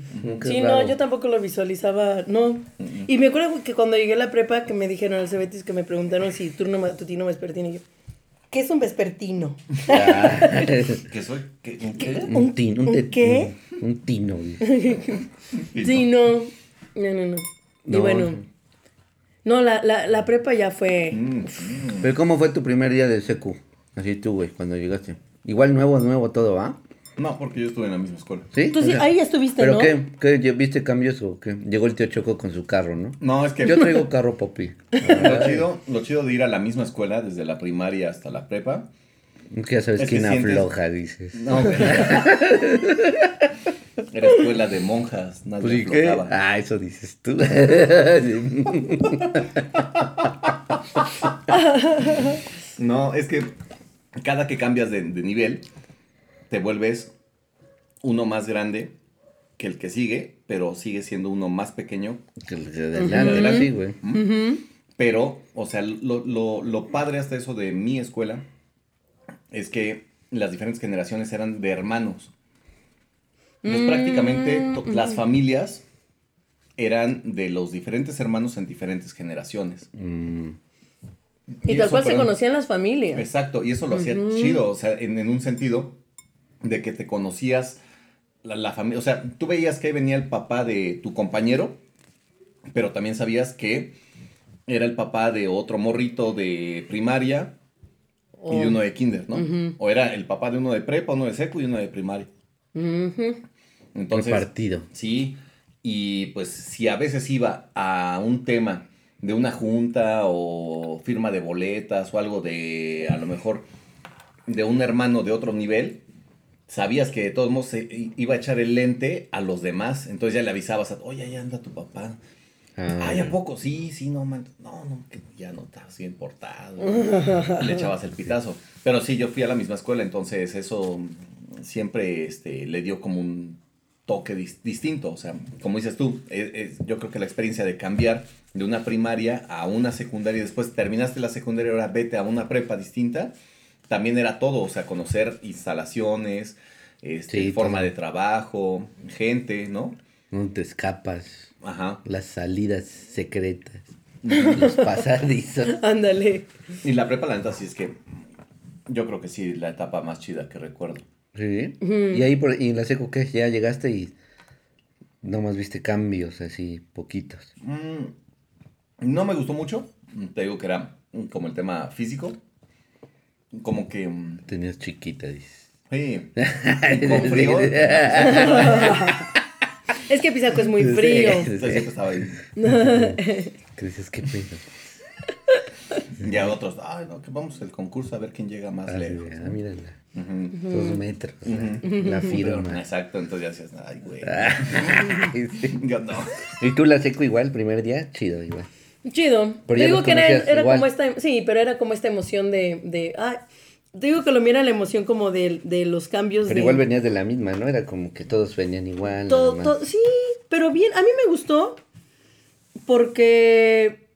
Sí, raro. no, yo tampoco lo visualizaba, no. Y me acuerdo que cuando llegué a la prepa que me dijeron al Cebetis que me preguntaron si turno matutino vespertino y yo, ¿qué es un vespertino? Ah, ¿Qué soy? ¿Qué? un qué? un tino, un, ¿Un te- qué? Un, tino, güey. Sí, no. No, no, no. Y No. bueno. No, la, la, la prepa ya fue. Mm, Pero ¿cómo fue tu primer día de secu? Así tú, güey, cuando llegaste. Igual nuevo, nuevo todo, ¿ah? No, porque yo estuve en la misma escuela. ¿Sí? Tú sí, O sea, ahí ya estuviste, ¿Pero ¿no? qué? ¿Qué? ¿Ya ¿Viste cambios o qué? Llegó el tío Choco con su carro, ¿no? No, es que Yo traigo carro, papi. lo, chido, lo chido de ir a la misma escuela, desde la primaria hasta la prepa. Ya sabes Es que quién sientes- afloja, dices. No, güey. Era escuela de monjas, nadie Pues ¿y qué? aflojaba. Ah, eso dices tú. No, es que cada que cambias de, de nivel, te vuelves uno más grande que el que sigue, pero sigue siendo uno más pequeño. Que le- de adelante, güey. Pero, o sea, lo, lo- lo padre hasta eso de mi escuela es que las diferentes generaciones eran de hermanos. Entonces, prácticamente to- las familias eran de los diferentes hermanos en diferentes generaciones. Mm, Y, tal cual se conocían las familias. Exacto, y eso lo hacía chido, o sea, en, en un sentido de que te conocías la, familia, o sea, tú veías que ahí venía el papá de tu compañero, pero también sabías que era el papá de otro morrito de primaria y de uno de kinder, ¿no? O era el papá de uno de prepa, uno de secu y uno de primaria. Entonces, Repartido. Sí, y pues si a veces iba a un tema de una junta o firma de boletas o algo de, a lo mejor, de un hermano de otro nivel, sabías que de todos modos se iba a echar el lente a los demás, entonces ya le avisabas, a, oye, ya anda tu papá. Ah, Ay, ¿a poco? Sí, sí, no, man. No, no, que ya no estás bien portado. Le echabas el pitazo. Pero sí, yo fui a la misma escuela, entonces eso siempre este, le dio como un toque dis- distinto. O sea, como dices tú, es- es- yo creo que la experiencia de cambiar de una primaria a una secundaria y después terminaste la secundaria y ahora vete a una prepa distinta, también era todo. O sea, conocer instalaciones, este, Sí, forma de trabajo, gente, ¿no? No te escapas. Ajá. Las salidas secretas. los pasadizos. Ándale. Y la prepa, la neta, sí es que yo creo que sí, la etapa más chida que recuerdo. Sí. Y ahí por, y en la seco, ¿qué? Ya llegaste y nomás viste cambios así, poquitos. Mm, no me gustó mucho. Te digo que era como el tema físico. Como que. mm, Tenías chiquita, dices. Sí. Con frío. Es que Pisaco es muy frío. Entonces siempre estaba ahí. Que dices, ¿qué pedo? Y a otros, ay, no, que vamos al concurso a ver quién llega más Ah, lejos. ah, mírala. Ujú. Dos metros. La firma. Exacto, entonces ya decías, ay, güey. Sí. Yo no. ¿Y tú la seco igual, primer día? Chido, igual. Chido. Pero te ya digo que era, era como esta, sí, pero era como esta emoción de, de ay, digo que lo mira la emoción como de, de los cambios Pero de igual venías de la misma, ¿no? Era como que todos venían igual. todo, todo- sí, pero bien, a mí me gustó porque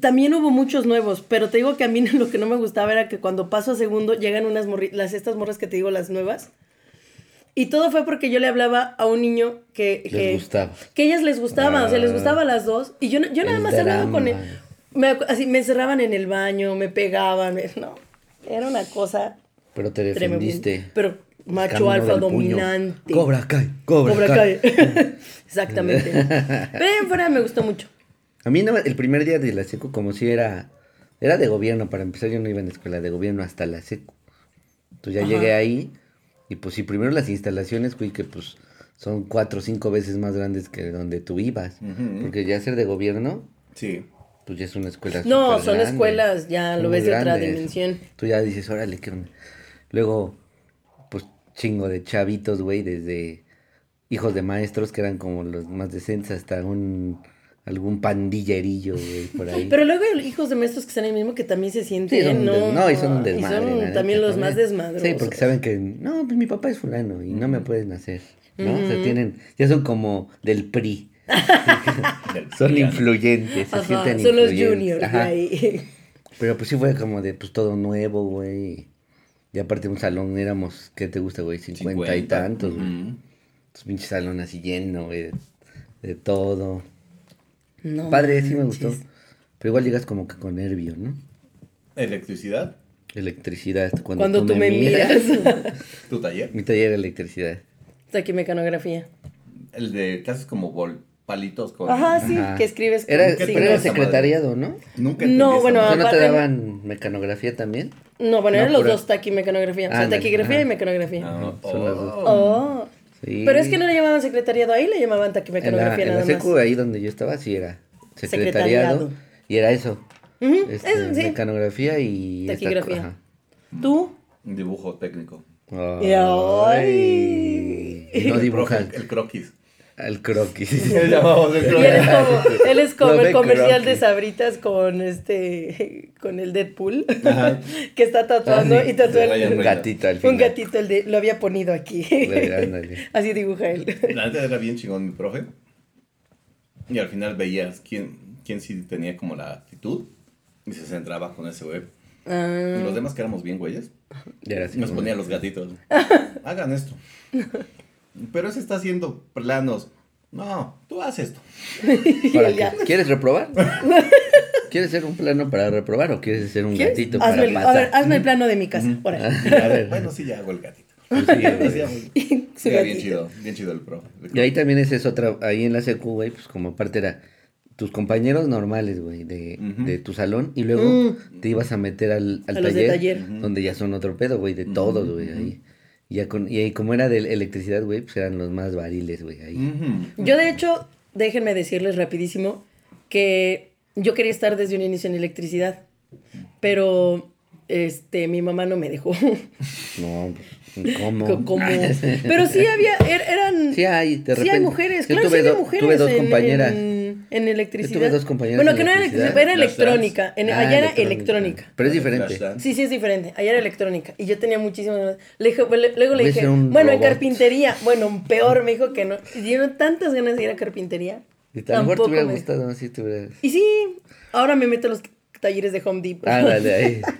también hubo muchos nuevos, pero te digo que a mí lo que no me gustaba era que cuando paso a segundo llegan unas morri las estas morras que te digo las nuevas. Y todo fue porque yo le hablaba a un niño que, Les que, gustaba. que ellas les gustaba, o sea, les Ah. gustaba a las dos. Y yo, yo nada más hablaba con él. Me, así, me encerraban en el baño, me pegaban. me- no, era una cosa Pero te tremenda. defendiste. Pero macho alfa puño. dominante. Cobra Kai, Cobra, Cobra Kai. Kai. Exactamente. Pero ahí en fuera me gustó mucho. A mí no, el primer día de la seco como si era... Era de gobierno, para empezar yo no iba en escuela de gobierno hasta la seco. Entonces ya Ajá. llegué ahí y pues sí, primero las instalaciones, güey, que pues son cuatro o cinco veces más grandes que donde tú ibas. Porque ya ser de gobierno, Sí. Pues ya es una escuela No, son grande. escuelas, ya Son lo ves de otra dimensión. Tú ya dices, órale, qué onda. Luego, pues chingo de chavitos, güey, desde hijos de maestros que eran como los más decentes hasta un algún pandillerillo, güey, por ahí. Pero luego hay hijos de maestros que están ahí mismo que también se sienten, Sí, son ¿no? no, y son un Y desmadre. son la neta, también los más desmadrosos. Sí, porque saben que, no, pues mi papá es fulano y no me pueden hacer, ¿no? O sea, tienen, ya son como del PRI, son influyentes, se Ajá, sienten son los influyentes. juniors de Ajá. ahí. Pero pues sí fue como de, pues todo nuevo, güey. Y aparte un salón éramos, ¿qué te gusta, güey? 50, y tantos, güey. Pinche salón así lleno, güey, de, de todo. No Padre, sí me manches. gustó. Pero igual llegas como que con nervio, ¿no? Electricidad, Electricidad. Cuando, Cuando tú me miras. tu taller. Mi taller era electricidad. Taquimecanografía. El de que haces como bol, palitos con. Ajá, sí, Ajá. que escribes con Era, ¿Qué pero te era secretariado, ¿no? Nunca No, bueno, O sea. ¿no te aparte- daban mecanografía también? No, bueno, No, eran los pura- dos taquimecanografía. O sea, taquigrafía y mecanografía. Ah, Son las dos. oh. Oh. Sí. Pero es que no le llamaban secretariado ahí, le llamaban En la, taquimecanografía en la secu, más. ahí donde yo estaba, sí era secretariado. Secretariado. Y era eso. Este, eso sí. Mecanografía y... esta Taquigrafía. ajá. ¿Tú? Un dibujo técnico. Ay. Ay. No profe- El croquis. El croquis. Le llamamos el Y él es como, él es como Lo el de comercial de croquis. Sabritas con este, con el Deadpool, Ajá. que está tatuando Ah, sí. y tatúa De el- Un gatito al final. un gatito, el de, lo había ponido aquí. Así dibuja él. La neta era bien chingón mi profe. Y al final veías quién, quién sí tenía como la actitud. Y se centraba con ese güey. Ah, Y los demás que éramos bien güeyes, Y era así nos ponía los gatitos. Hagan esto. Pero ese está haciendo planos. No, tú haz esto. ¿Quieres reprobar? ¿Quieres hacer un plano para reprobar o quieres hacer un ¿Quieres? gatito Hazme para el- a pasar? ver, hazme el plano de mi casa. órale. A ver. Bueno, sí, ya hago el gatito. Pues sí, bien chido, bien chido el pro. Y ahí también esa es otra, ahí en la secu, güey, pues como parte era tus compañeros normales, güey, de, de tu salón, y luego te ibas a meter al, al Mm. A taller. donde ya son otro pedo, güey, de todos, güey, ahí. Y, ya con, y ahí como era de electricidad, güey, pues eran los más variles, güey, ahí. Yo de hecho, déjenme decirles rapidísimo que yo quería estar desde un inicio en electricidad, pero este mi mamá no me dejó. No, pues, ¿cómo? Pero sí había, er- eran... Sí hay, de sí hay mujeres, Yo claro, tuve sí había do- mujeres tuve dos en, compañeras. En, en electricidad. Yo tuve dos compañeras Bueno, en que no era electricidad. electricidad, era electrónica. En, Ah, allá era electrónica. Pero es diferente. Sí, sí, es diferente. Allá era electrónica. Y yo tenía muchísimas ganas. Le dije- le- luego le dije, bueno, en carpintería. Bueno, peor, me dijo que no. Y yo tantas ganas de ir a carpintería. Y lo mejor te Tampoco hubiera me- gustado, ¿no? Sí, te hubiera... Y sí, ahora me meto a los talleres de Home Depot. Ah, dale, ahí.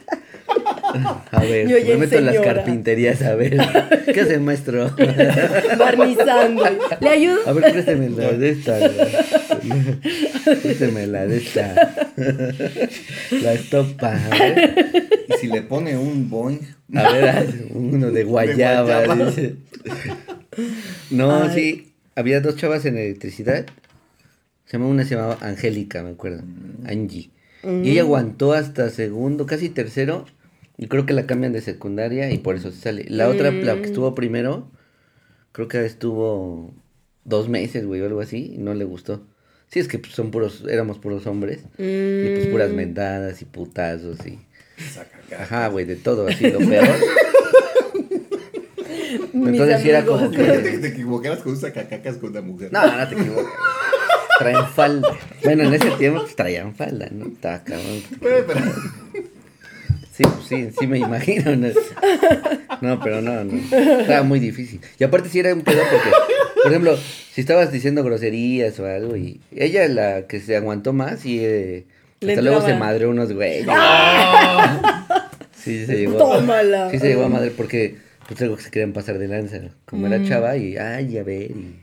A ver, Yo me meto en las carpinterías, a ver. ¿Qué hace, maestro? Barnizando. Le ayudo. A ver, présteme la de esta. Présteme la de esta. La estopa. A ver, Y si le pone un boing. a ver haz uno de guayaba. guayaba. dice. No, Ay. sí. Había dos chavas en electricidad. Se llamaba, una se llamaba Angélica, me acuerdo. Angie. Y ella aguantó hasta segundo, casi tercero. Y creo que la cambian de secundaria y por eso se sale. La otra, la que estuvo primero, creo que estuvo dos meses, güey, o algo así, y no le gustó. Sí, es que pues, son puros, éramos puros hombres. Y pues puras Mm. mentadas y putazos y... Ajá, güey, de todo, así, lo peor. Entonces sí era como que- que te equivocaras con un sacacacas con una mujer. No, no te equivoques. Traen falda. Bueno, en ese tiempo pues, traían falda, ¿no? Estaba cabrón. Pero, pero- Sí, sí, sí me imagino. No, No, pero no, no. Estaba muy difícil. Y aparte sí era un pedo porque, por ejemplo, si estabas diciendo groserías o algo y ella la que se aguantó más y eh, Le hasta luego se madreó unos güeyes. Sí, se llegó. Tómala. Sí se llegó a madre porque pues luego se querían pasar de lanza. Como Mm. era chava y ay, a ver y,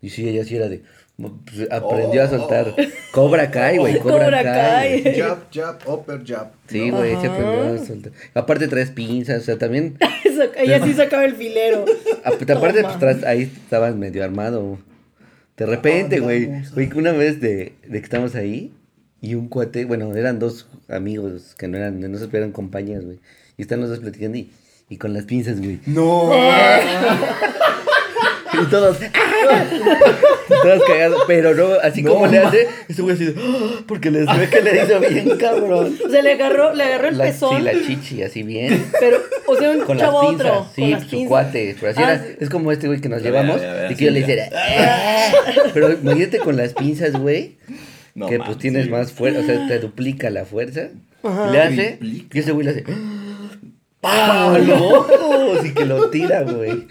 y sí ella sí era de pues, aprendió a soltar Cobra Kai, güey, Cobra, Cobra Kai. Kai. Jab, jab, upper jab. Sí, ¿no? güey, se aprendió a soltar. Aparte traes pinzas, o sea, también Ella sí sacaba el filero. Aparte, Toma. pues, tras- ahí estabas medio armado. De repente, Ah, güey. Güey, que una vez de, de que estábamos ahí y un cuate, bueno, eran dos amigos que no eran, no se eran compañías, güey. Y están los dos platicando y, y con las pinzas, güey. No. Y todos, ¡ah! todos cagados, pero no, así No, como le hace, ese güey así, ¡ah! porque les ve que le hizo bien cabrón. O sea, le agarró, le agarró el La, pezón. sí, la chichi, así bien. Pero, o sea, un Con las chavo a pinzas, otro. sí, con las su pinzas. cuate. Pero así Ah, era, sí. es como este güey que nos A ver, llevamos a ver, a ver, y que yo sí, le hiciera. "Ah". Pero imagínate con las pinzas, güey, No que mames, pues tienes sí. más fuerza, o sea, te duplica la fuerza. Ajá. Le hace, Triplica. y ese güey le hace. ¡Pah! ¡Loco! Así que lo tira, güey.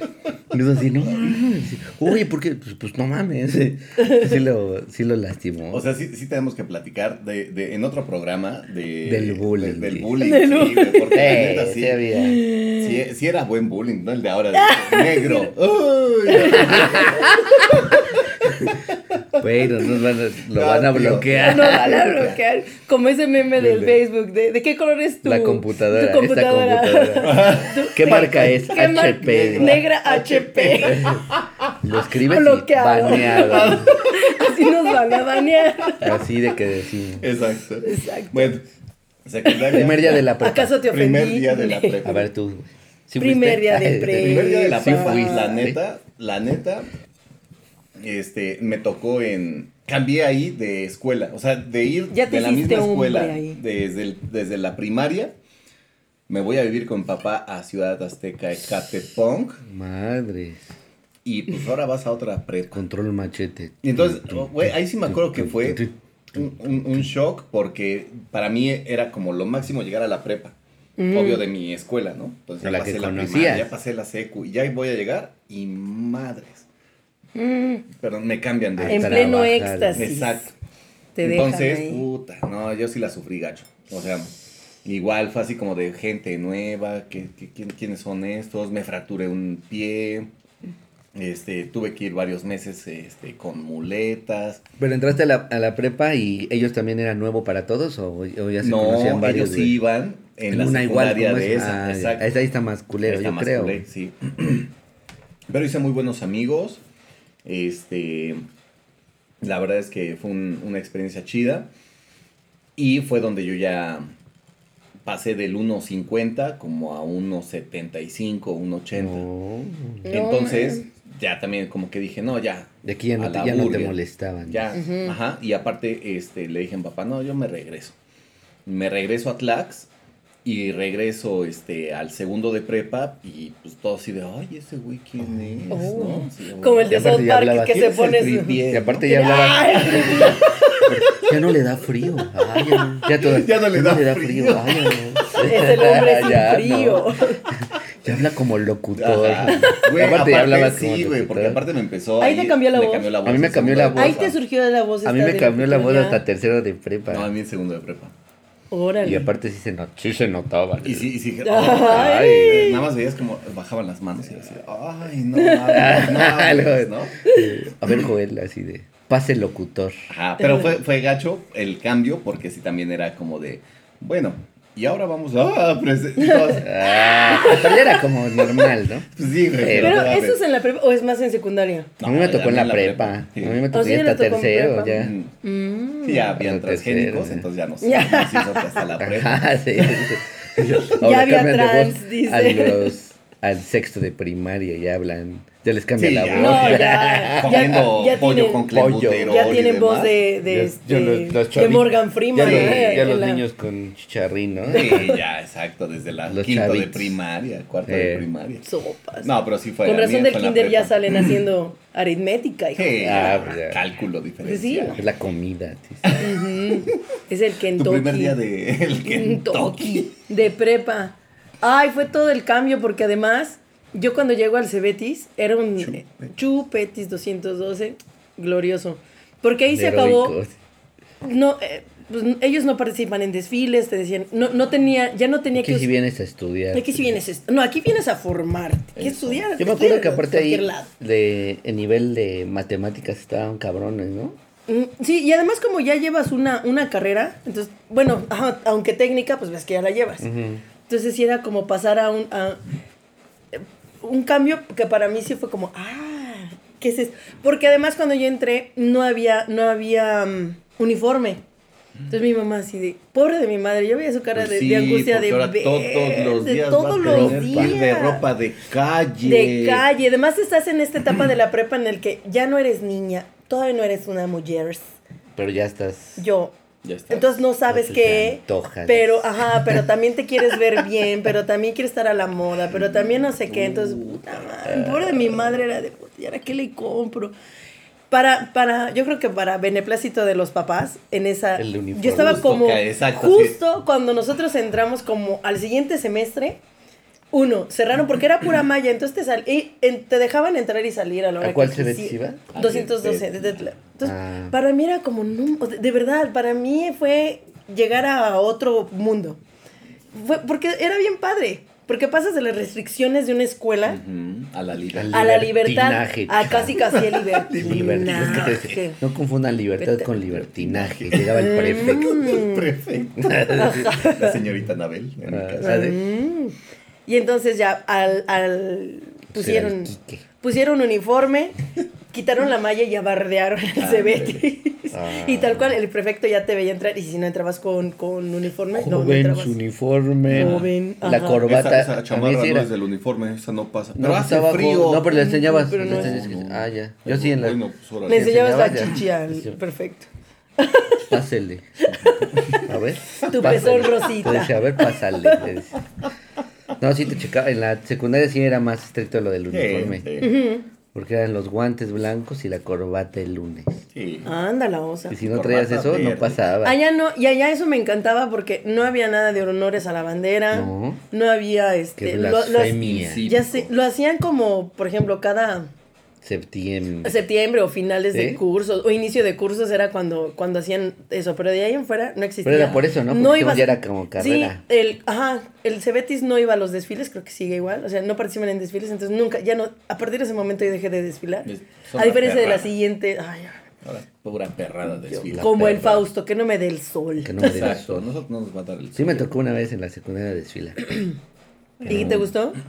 Y nosotros así, no. Dice, Oye, ¿por qué? Pues, pues no mames. Sí lo, sí lo lastimó. O sea, sí, sí tenemos que platicar de, de, en otro programa de... Del bullying. de- del bullying, Del sí, güey, porque eh, neta sí. sí había. sí, sí era buen bullying, ¿no? El de ahora, de negro. Uy. Bueno, nos van a- lo No, van a tío. bloquear. No van a bloquear. Como ese meme del Dele. Facebook. De, ¿De qué color es tu, La computadora, tu computadora? esta computadora. Tu- ¿Qué marca es? ¿Qué mar- HP. Negra HP. Lo escribes y baneado. Así nos van a banear. Así de que decimos. Exacto. Exacto. Bueno, secundaria. Primer día de la prepa. ¿Acaso te ofendí? Primer día de la prepa. A ver tú. güey. ¿Sí Primer día de prepa. Primer día de la Sí prepa, fuiste. la neta, la neta, este, me tocó en, cambié ahí de escuela, o sea, de ir Ya te de la misma escuela, ahí. desde, el- desde la primaria, me voy a vivir con papá a Ciudad Azteca, Ecatepong, Madre. y pues ahora vas a otra prepa. Control machete. Y entonces, güey, ahí sí me acuerdo que fue un, un- un shock porque para mí era como lo máximo llegar a la prepa. Mm. Obvio de mi escuela, ¿no? Entonces ya La que pasé la primaria, ya pasé la secu y ya voy a llegar y madres. Mm, Perdón, me cambian de... En trabajar. pleno éxtasis. Exacto. Te Entonces, ahí. puta, no, yo sí la sufrí gacho. O sea, igual fue así como de gente nueva, que, que- quién- quiénes son estos, me fracturé un pie, este, tuve que ir varios meses este, con muletas. Pero entraste a la, a la prepa y ellos también eran nuevo para todos o, o ya se No, conocían varios. ellos iban en, la una igual secundaria como de esa. Ah, exacto. Esa ahí está más culero, Está yo más creo. culé, sí. Pero hice muy buenos amigos. Este. La verdad es que fue un- una experiencia chida. Y fue donde yo ya pasé del 1.50 como a 1.75, 1.80. No. Entonces, ya también como que dije, no, ya. De aquí ya no a te, la ya no te burger. molestaban. Ya, ajá. Y aparte, este, le dije a mi papá, no, yo me regreso. Me regreso a Tlax y regreso este, al segundo de prepa y pues todo así de, ay, ese güey, ¿quién es? Oh. ¿No? Así, Como el de South Park hablaba, que ¿quién se pone Y aparte ya hablaba. Ya no le da frío. Ay, ya, no- ya, todo- Ya no le da frío. Ay, ya no. Es el hombre sin Ya, no. frío. Ya habla como locutor. Güey, aparte, aparte, ya hablabas como sí, güey, porque aparte me empezó Ahí te cambió la me voz. cambió la voz. A mí me cambió la voz. Ahí te surgió la voz. A mí me cambió la voz hasta tercero de prepa. No, a mí en segundo de prepa. Órale. y aparte sí se, not- sí se notaba. Y sí, y sí, Ay. ay, nada más veías como bajaban las manos y así, ay, no, mames, no, mames", ¿no? A ver, Joel, así de. Pase locutor. Ajá, pero fue, fue gacho el cambio porque sí también era como de, bueno, y ahora vamos a presentar. Ah, pero ya era como normal, ¿no? Pues sí, güey. Pero Pero eso es en la prepa o es más en secundaria. a mí me No, tocó en la prepa. sí. A mí me ¿O tocó sí hasta tercero, ya. Mm. Mm. Sí, ya habían Hasta transgénicos, tercero, entonces ya nos hizo hasta la prepa. Ajá, sí. Ya había trans, dice. A los, al sexto de primaria ya hablan. Ya les cambia Sí, la ya. voz. No, ya. Comiendo ya pollo tienen- con pollo. clenbuterol Ya tienen voz de, de, este, los- los. Morgan Freeman. Ya, los, ¿eh? ya los la- niños con chicharrín, ¿no? Sí, ya, exacto, desde la Los quinto de primaria, cuarto de Eh. primaria. Sopas. No, pero sí fue. Con razón del kinder ya salen haciendo aritmética. hijo. Sí, Ah, cálculo Pues sí. diferencial. Es la comida. Es el Kentucky. Tu primer día de el Kentucky. Kentucky. De prepa. Ay, fue todo el cambio porque además yo cuando llego al Cebetis era un Chupetis. Chupetis 212 glorioso. Porque ahí De se acabó heroicos. no eh, pues, ellos no participan en desfiles, te decían, no no tenía ya no tenía Aquí que si us- vienes a estudiar. Aquí sí vienes, est- no, aquí vienes a formarte, que estudiar. Yo me acuerdo que aparte ahí, lado. de, en nivel de matemáticas estaban cabrones, ¿no? Mm, Sí, y además como ya llevas una, una carrera, entonces, bueno, ajá, aunque técnica, pues ves que ya la llevas. Entonces sí era como pasar a un, a, un cambio que para mí sí fue como, ah, ¿qué es esto? Porque además cuando yo entré no había, no había mm, uniforme. Entonces mi mamá así de, pobre de mi madre, yo veía su cara Pues de, sí, de angustia de ahora ver, todos los de días todos va a los días. de ropa de calle. De calle. Además estás en esta etapa de la prepa en el que ya no eres niña, todavía no eres una mujer. Pero ya estás. Yo. Ya está. Entonces no sabes qué. antoja. Pero, ajá, pero también te quieres ver bien, pero también quieres estar a la moda, pero también no sé qué. Entonces, puta madre, pobre de mi madre era de puta, ¿y ahora qué le compro? Para, para, yo creo que para beneplácito de los papás, en esa. El uniforme. Yo estaba Justo como. que- exacto, justo cuando nosotros entramos como al siguiente semestre. Uno, cerraron porque era pura malla, entonces te, sal- y, en- te dejaban entrar y salir a la hora ¿A cuál que iba? 212. desde Tla- Entonces, Ah. para mí era como, no, de- de verdad, para mí fue llegar a otro mundo. Fue, porque era bien padre. porque pasas de las restricciones de una escuela A la a libertad, a casi casi el Libertinaje. Es que libertinaje. te- no confundan libertad Vete. con libertinaje. Llegaba el prefecto. Mm. Perfecto. La señorita Anabel. en mi Ah. ¿sabes? Y entonces ya al, al pusieron, el pusieron uniforme, quitaron la malla y abardearon el Ah, Cebetis. Ah. Y tal cual, el prefecto ya te veía entrar y si no entrabas con, con uniforme, no, no Joven, entrabas. su uniforme. Joven, La ajá. corbata. Esa, esa chamarra no era- es del uniforme, esa no pasa. No, Pero hace estaba frío. No, pero le enseñabas. Pero no le enseñabas- Ah, ya. Yo sí en la. Bueno, pues. Le enseñabas la ya. chichi al perfecto. Pásele. A ver. Tu pásale. pezón rosita. Le decía, a ver, pásale. le decía. No, sí te checaba. En la secundaria sí era más estricto lo del Sí, uniforme. sí, Porque eran los guantes blancos y la corbata el lunes. sí. Anda la osa. Y si no Corbata traías eso, verde. no pasaba. Allá no, y allá eso me encantaba porque no había nada de honores a la bandera. No. había este. Qué lo- ya sé, lo hacían como, por ejemplo, cada Septiembre. septiembre o finales de ¿Sí? cursos o inicio de cursos era cuando, cuando hacían eso, pero de ahí en fuera no existía. Pero era por eso, ¿no? Porque según ya era como carrera. Sí, el, ajá, el Cebetis no iba a los desfiles, creo que sigue igual, o sea, no participan en desfiles, entonces nunca, ya no, a partir de ese momento yo dejé de desfilar. Son A diferencia de la siguiente, ay, Ahora, pura perrada de desfila. como el perra. Fausto, que no me dé el sol. Que no me dé el sol. nosotros no nos va a dar el Sí me sol. tocó una vez en la secundaria desfilar. ¿Y te gustó?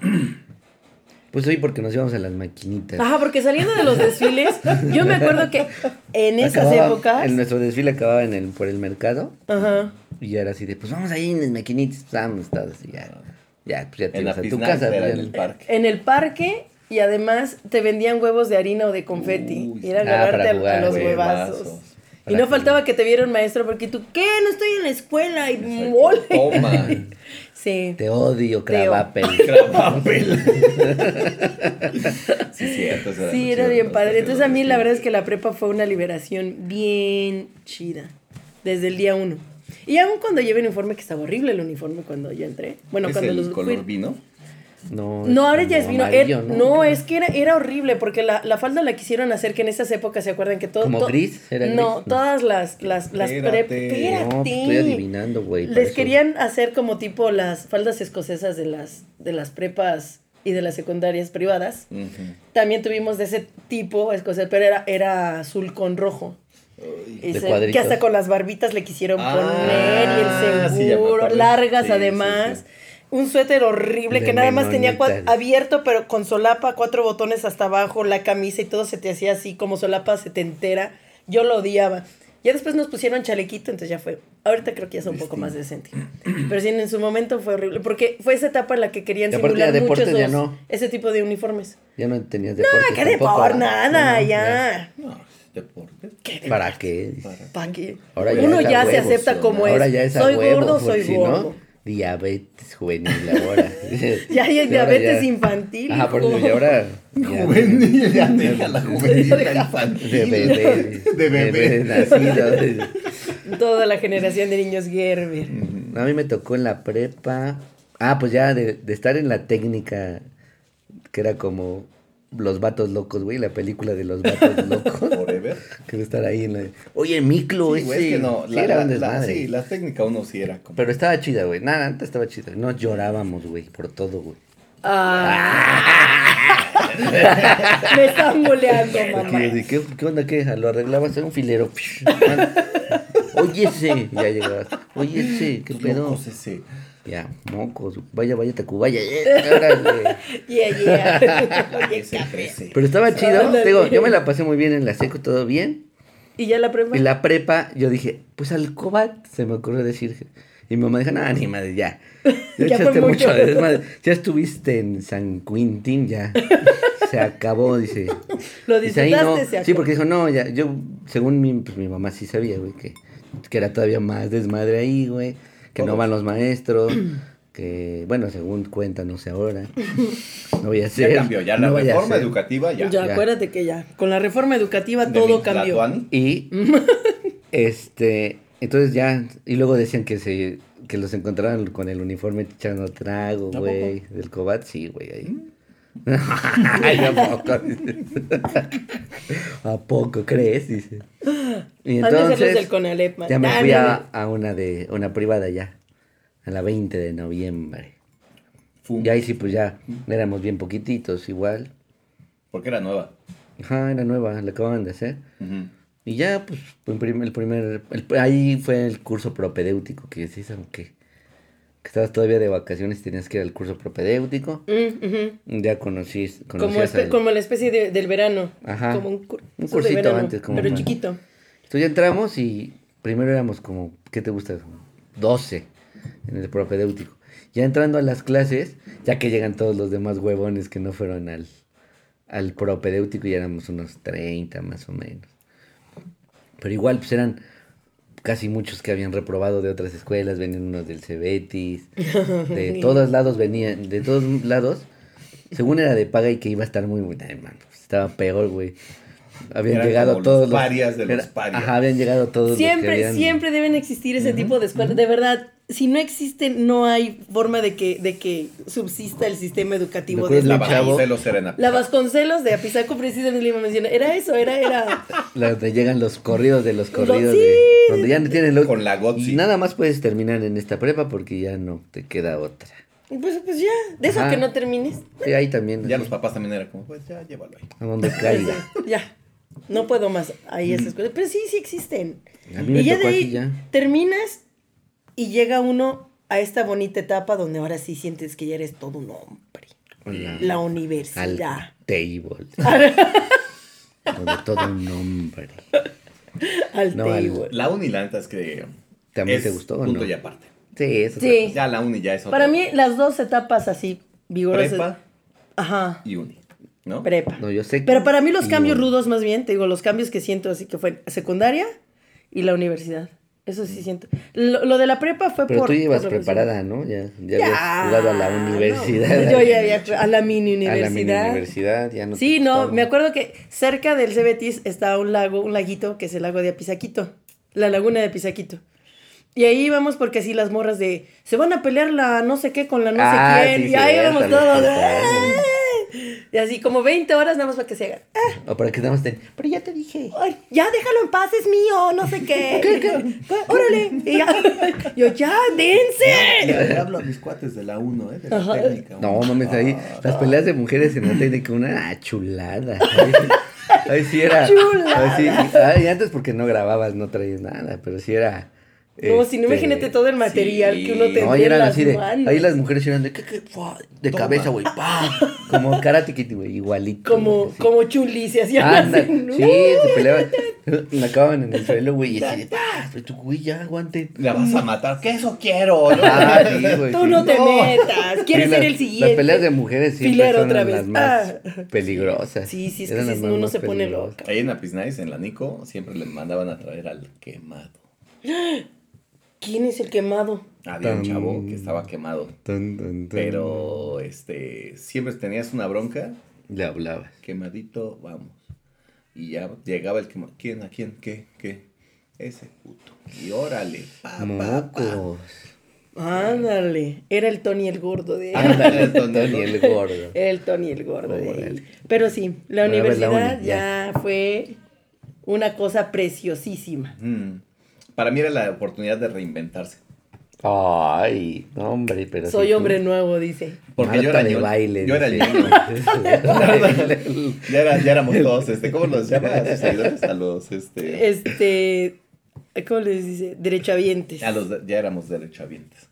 Pues sí, porque nos íbamos a las maquinitas. Ajá, porque saliendo de los desfiles, yo me acuerdo que en esas Acababa- épocas, En nuestro desfile acababa en el, por el mercado. ajá, Y ya era así de, pues vamos ahí en las maquinitas. Pues vamos todos y ya. Ya, pues ya te En ibas la a tu casa. era pues, en el parque. en el parque y además te vendían huevos de harina o de confeti. Uy, y era ah, agarrarte a, los huevazos. huevazos. Y no faltaba que te viera un maestro porque tú, ¿qué? No estoy en la escuela y Exacto. mole. Toma. Sí. Te odio, Cravapel. Crapapel. sí, cierto. eso Sí, era bien padre. Entonces a mí la verdad es que la prepa fue una liberación bien chida. Desde el día uno. Y aún cuando llevé uniforme, que estaba horrible el uniforme cuando yo entré. Bueno, ¿Es cuando el los color vino? No, No, ahora ya es vino. amarillo, Er- ¿no? no, es que era, era horrible porque la, la falda la quisieron hacer que en esas épocas se acuerdan que todo. ¿Como to- gris? ¿Era gris? No, todas las las las Espérate. No, pues, estoy adivinando, güey. Les eso. querían hacer como tipo las faldas escocesas de las de las prepas y de las secundarias privadas. También tuvimos de ese tipo escocés, pero era era azul con rojo. Y se- que hasta con las barbitas le quisieron Ah, poner y el seguro, largas Sí, además. sí, Un suéter horrible De que nada más tenía abierto, pero con solapa, cuatro botones hasta abajo, la camisa y todo se te hacía así como solapa setentera. Yo lo odiaba. Ya después nos pusieron chalequito, entonces ya fue. Ahorita creo que ya es un poco más decente. Pero sí, en su momento fue horrible. Porque fue esa etapa en la que querían simular de mucho deportes ya esos- no. ese tipo de uniformes. Ya no tenías No, deportes qué tampoco, deporte, nada, No, ya. No, deporte. ¿Qué ¿Para qué? ¿Para qué? Ahora Uno ya se acepta ¿no? como Ahora es. ya es soy huevo, gordo, soy si gordo. no, diabetes juvenil ahora. Ya hay diabetes ya- infantil, Ajá, por eso y ahora. ya- Juvenil, ya deja la juvenil Deja. infantil. De bebé. De bebé. nacido. Toda la generación de niños Gerber. A mí me tocó en la prepa. Ah, pues ya de, de estar en la técnica, que era como Los Vatos Locos, güey, la película de Los Vatos Locos. Forever. que de estar ahí en la... Oye, Miclo, Sí, ese... güey, es que no. sí La, era un la- la- desmadre. sí, la técnica uno sí era como. Pero estaba chida, güey. Nada, antes estaba chida. No llorábamos, güey, por todo, güey. Ah. Me están boleando, mamá. Aquí, de, ¿Qué, ¿Qué onda? ¿Qué? Lo arreglabas en un filero. Oye, ese. Ya llegabas. Oye, ese. ¿Qué pedo? Locos ese. Ya, mocos. Vaya, vaya, Tacubaya. órale. Yeah, yeah. Oye, Ese cabrón. 13. Pero estaba chido. Ándale. Digo, yo me la pasé muy bien en la seco, todo bien. Y ya la prueba. Y la prepa, yo dije, pues al cobat se me ocurrió decir. Y mi mamá dijo, no, ni madre, ya. Ya, echaste mucho. mucho desmadre. Ya estuviste en San Quintín, ya. Se acabó, dice. Lo Dice, disfrutaste, no. se Sí, acabó. porque dijo, no, ya, yo, según mi, pues, mi mamá sí sabía, güey, que, que era todavía más desmadre ahí, güey, que no van los maestros, que, bueno, según cuenta, no sé ahora, no voy a Ya hacer. cambió, ya la no reforma ser. educativa ya. Ya, ya. acuérdate que ya. Con la reforma educativa De todo cambió. Y, este, entonces ya, y luego decían que se, que los encontraron con el uniforme echando trago, ¿A güey, del cobat, sí, güey, ahí. Ay, ¿a poco? ¿A poco crees? Dice. Y entonces, del Conalep, man. ya me Ah, fui a, a una de, una privada ya, a la 20 de noviembre. Fum. Y ahí sí, pues ya éramos bien poquititos igual. Porque era nueva. Ajá, era nueva, la acababan de hacer. Y ya, pues, el primer, el primer el- ahí fue el curso propedéutico, que sí, ¿saben qué? Que estabas todavía de vacaciones y tenías que ir al curso propedéutico. Mm, ujú. Ya conocí, Como, al- la especie de- del verano. Ajá. Como un, cur- Un cursito verano, antes, como Pero más. chiquito. Entonces ya entramos y primero éramos como, ¿qué te gusta? 12 en el propedéutico. Ya entrando a las clases, ya que llegan todos los demás huevones que no fueron al, al propedéutico, ya éramos unos 30 más o menos. Pero igual, pues eran casi muchos que habían reprobado de otras escuelas, venían unos del Cebetis, de todos lados venían, de todos lados. Según era de paga y que iba a estar muy, muy, ay, man, pues, estaba peor, güey. Habían Eran llegado como todos los los parias de los era- parias. Ajá, habían llegado todos los que Siempre, habían- siempre deben existir ese tipo de escuelas. De verdad, si no existen, no hay forma de que, de que subsista el sistema educativo de este La Vasconcelos era en La Vasconcelos de Apizaco precisamente le iba a mencionar. Era eso, era, era. La- donde llegan los corridos de los Lo- corridos sí. de donde ya no tienen lo- Con la Gotzi. y nada más puedes terminar en esta prepa porque ya no te queda otra. Pues, pues ya, de eso Ajá. que no termines. Sí, ahí también. Ya así, los papás también era como, pues ya llévalo ahí. a donde caiga. Ya. No puedo más ahí esas cosas. Pero sí, sí existen. A mí me y ya tocó de ahí ya. terminas y llega uno a esta bonita etapa donde ahora sí sientes que ya eres todo un hombre. Hola. La Al universidad. table. donde todo un hombre. Al No, al- table. La uni, la neta es que. ¿También es te gustó o Punto no? y aparte. Sí, eso. Sí. Ya la uni ya es otra. Para mí, las dos etapas así, vigorosas. Prepa Ajá. y uni. ¿No? Prepa. No, yo sé. Pero para mí los cambios rudos más bien, te digo, los cambios que siento así que fue secundaria y la universidad. Eso sí siento. Lo, lo de la prepa fue Pero por... tú ibas por la preparada, ¿no? Ya, ya, Ya, habías jugado a la no, universidad. yo ya había a la mini A universidad. la mini universidad, ya no te Sí, no, me acuerdo que cerca del Cebetis está un lago, un laguito, que es el lago de Apizaquito, la laguna de Apizaquito. Y ahí íbamos porque así las morras de, se van a pelear la no sé qué con la no Ah, sé quién. sí, y ahí íbamos todos. Y así como 20 horas nada más para que se hagan. "Ah, O para que nada más te... Pero ya te dije. ay, ya déjalo en paz, es mío, no sé qué. Órale. Y ya, yo, ya, dense. Le hablo a mis cuates de la 1, ¿eh? De la Ajá. técnica. No, mames, ahí Ah, las peleas de mujeres en la técnica, una ah, chulada. Ahí, ahí sí era. Chulada. ahí sí- ay, antes porque no grababas, no traías nada, pero sí era. No, si no este, imagínate todo el material sí. que uno tendría No, en eran las así de. manos. Ahí las mujeres eran de. ¿qué, qué, fua? de Toma. cabeza, güey. pa. Como karate kid, güey. Igualito. Como, así. como chuli se hacían Anda, así, sí, se peleaban. La acababan en el suelo, güey. Y así de. ¡pah! Pero tú, güey, ya aguanten. La vas a matar. Que eso quiero. ¿no? Ah, sí, güey. Tú sí. no te No. metas, quieres Sí, ser las- el siguiente. Las peleas de mujeres siempre Filero son otra vez. las más Ah. peligrosas. Sí, sí, es que Eran las si uno se pone loca. Ahí en Apisnais, en la Nico, siempre le mandaban a traer al quemado. ¿Quién es el quemado? Había un Tan- chavo que estaba quemado. Pero, este, siempre tenías una bronca. Le hablabas. Quemadito, vamos. Y ya llegaba el quemado. ¿Quién? ¿A quién? ¿Qué? ¿Qué? Ese puto. Y órale. Pa, pa, pa. Ándale. Era el Tony el gordo de Ándale, Tony Tony el gordo. El Tony el gordo de ahí. Pero sí, la universidad uni, ya fue una cosa preciosísima. Mm. Para mí era la oportunidad de reinventarse. Ay, no, hombre, pero. Soy si tú- hombre nuevo, dice. Porque yo era de baile. Yo era ñoño. ya, era- ya éramos todos, este, ¿cómo los llaman a sus seguidores? A los, este, Este, ¿cómo les dice? Derechavientes. a los, ya éramos derechohabientes.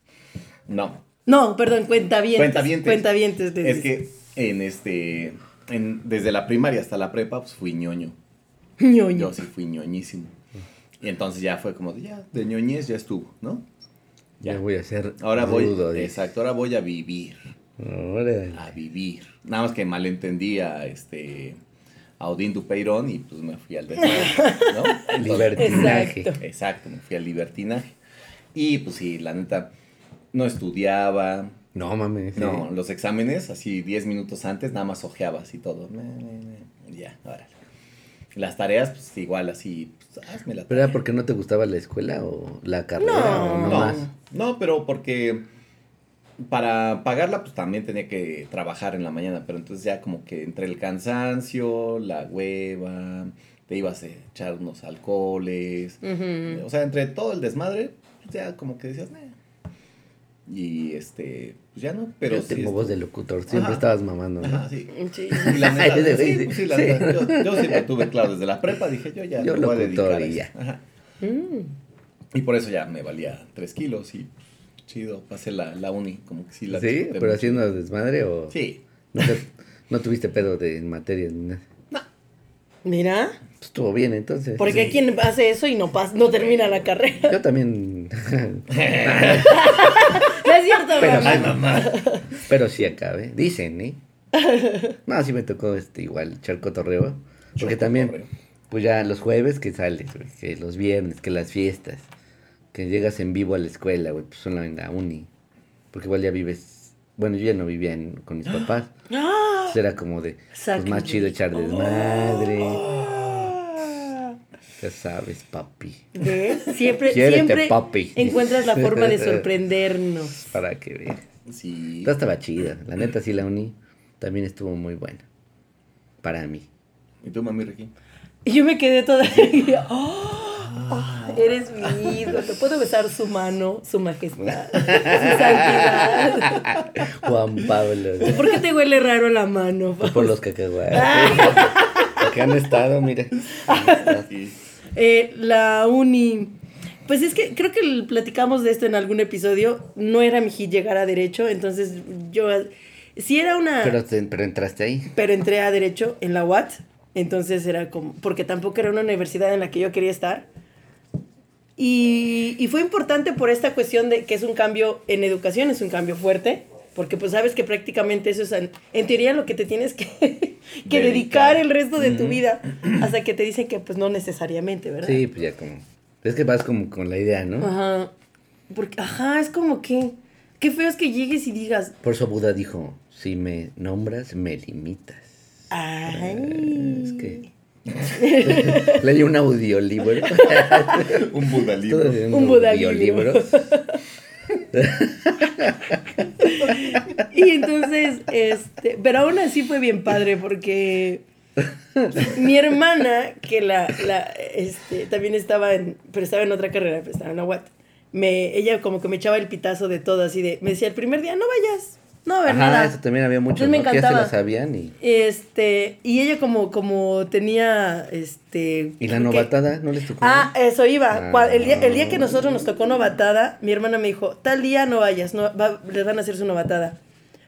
No, No, perdón, cuentavientes. cuentavientes. Cuentavientes. les Es dice. que en este, en, desde la primaria hasta la prepa, pues fui ñoño. Ñoño. Yo sí fui ñoñísimo. Y entonces ya fue como, de, ya, de ñoñez ya estuvo, ¿no? Ya voy a ser. Ahora voy, exacto, ahora voy a vivir, Órale. a vivir. Nada más que malentendía, este, a Odín Dupeirón y pues me fui al desmadre, ¿no? Entonces- Libertinaje. Exacto. Exacto, me fui al libertinaje. Y pues sí, la neta, no estudiaba. No mames. sí. No, los exámenes, así 10 minutos antes, nada más ojeabas y todo. Ya, órale. Las tareas, pues igual, así, hazme la ¿Pero era porque no te gustaba la escuela o la carrera No, o no, no, más? no, pero porque para pagarla, pues también tenía que trabajar en la mañana. Pero entonces ya como que entre el cansancio, la hueva, te ibas a echar unos alcoholes. O sea, entre todo el desmadre, pues, ya como que decías, "Nah". Y este, pues ya no, pero Yo sí. tengo este- voz de locutor, siempre Ajá. estabas mamando. ¿no? Ajá, sí. Sí. Y la neta, sí, pues sí, la sí. neta, yo, yo siempre tuve claro desde la prepa, dije yo ya Yo me voy a dedicar a y eso. ya. Ajá. Mm. Y por eso ya me valía 3 kilos y chido, pasé la, la uni, como que sí la ¿Sí? ¿Pero mucho. haciendo desmadre o...? Sí. No, te- no tuviste pedo de materia ni nada. Mira, Pues estuvo bien entonces. porque hay Sí. quien hace eso y no pasa, no termina la carrera. Yo también... No es cierto, Pero, mamá. Ay, mamá. pero sí acabé. Dicen, ¿eh? No, sí me tocó este igual echar cotorreo. Porque también, pues ya los jueves que sales, güey, que los viernes, que las fiestas, que llegas en vivo a la escuela, güey, pues son en la uni. Porque igual ya vives... Bueno, yo ya no vivía en- con mis papás. ¡Ah! Entonces era como de, pues Sáquenme. más chido echar desmadre. Ah. Ya sabes, papi. ¿Ves? Siempre, Quiérete, siempre papi. encuentras la forma de sorprendernos. Para que veas. Sí. Todo estaba chida. La neta, sí, la uni también estuvo muy buena. Para mí. ¿Y tú, mami Ricky? Y yo me quedé toda. ¡Oh! eres mi ídolo. ¿Puedo besar su mano, su majestad, su santidad? Juan Pablo. ¿no? ¿Por qué te huele raro la mano? Por los cacahuates. que han estado, mira. Sí. Eh, la uni. Pues es que creo que platicamos de esto en algún episodio. No era mi hit llegar a derecho, entonces yo. Sí era una. Pero, te- pero entraste ahí. pero entré a derecho en la UAT, entonces era como, porque tampoco era una universidad en la que yo quería estar. Y, y fue importante por esta cuestión de que es un cambio en educación, es un cambio fuerte, porque pues sabes que prácticamente eso es, en, en teoría, lo que te tienes que, que dedicar Dedicar. el resto de tu vida, hasta que te dicen que pues no necesariamente, ¿verdad? Sí, pues ya como. Es que vas como con la idea, ¿no? Ajá. Porque, ajá, es como que, qué feo es que llegues y digas, Por eso Buda dijo: si me nombras, me limitas. ay. Es que. Leí un audiolibro. Un budalibro. Un budalibro. Y entonces, este, pero aún así fue bien padre porque mi hermana, que la, la, este, también estaba en, pero estaba en otra carrera, pero estaba en la UAT, me, ella como que me echaba el pitazo de todo, así de, me decía, el primer día, no vayas, no haber Ajá, nada. eso también había muchos, Entonces me ¿no? Que ya se encantaba. la sabían y... Este, y ella como, como tenía, este... ¿Y la que- novatada? ¿No les tocó? Ah, eso iba. Ah. El, día, el día que nosotros nos tocó novatada, mi hermana me dijo, tal día no vayas, no, va- les van a hacer su novatada.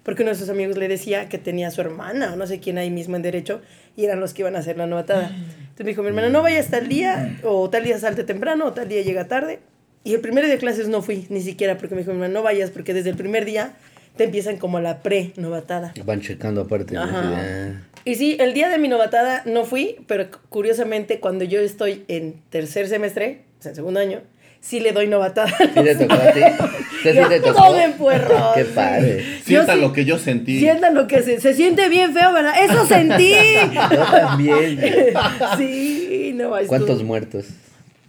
Porque uno de sus amigos le decía que tenía a su hermana o no sé quién ahí mismo en derecho y eran los que iban a hacer la novatada. Entonces me dijo, mi hermana, no vayas tal día o tal día salte temprano o tal día llega tarde. Y el primer día de clases no fui, ni siquiera, porque me dijo, mi hermana, no vayas porque desde el primer día te empiezan como la pre-novatada. Van checando aparte. ah. Y sí, el día de mi novatada no fui, pero cu- curiosamente cuando yo estoy en tercer semestre, o sea, en segundo año, sí le doy novatada. ¿Sí te tocó a ti? ¿Sí, te tocó? todo en puerro, Qué padre. Sienta Yo sí- lo que yo sentí. Sientan lo que se, se siente bien feo, ¿verdad? ¡Eso sentí! Yo también. sí, no, ¿Cuántos muertos?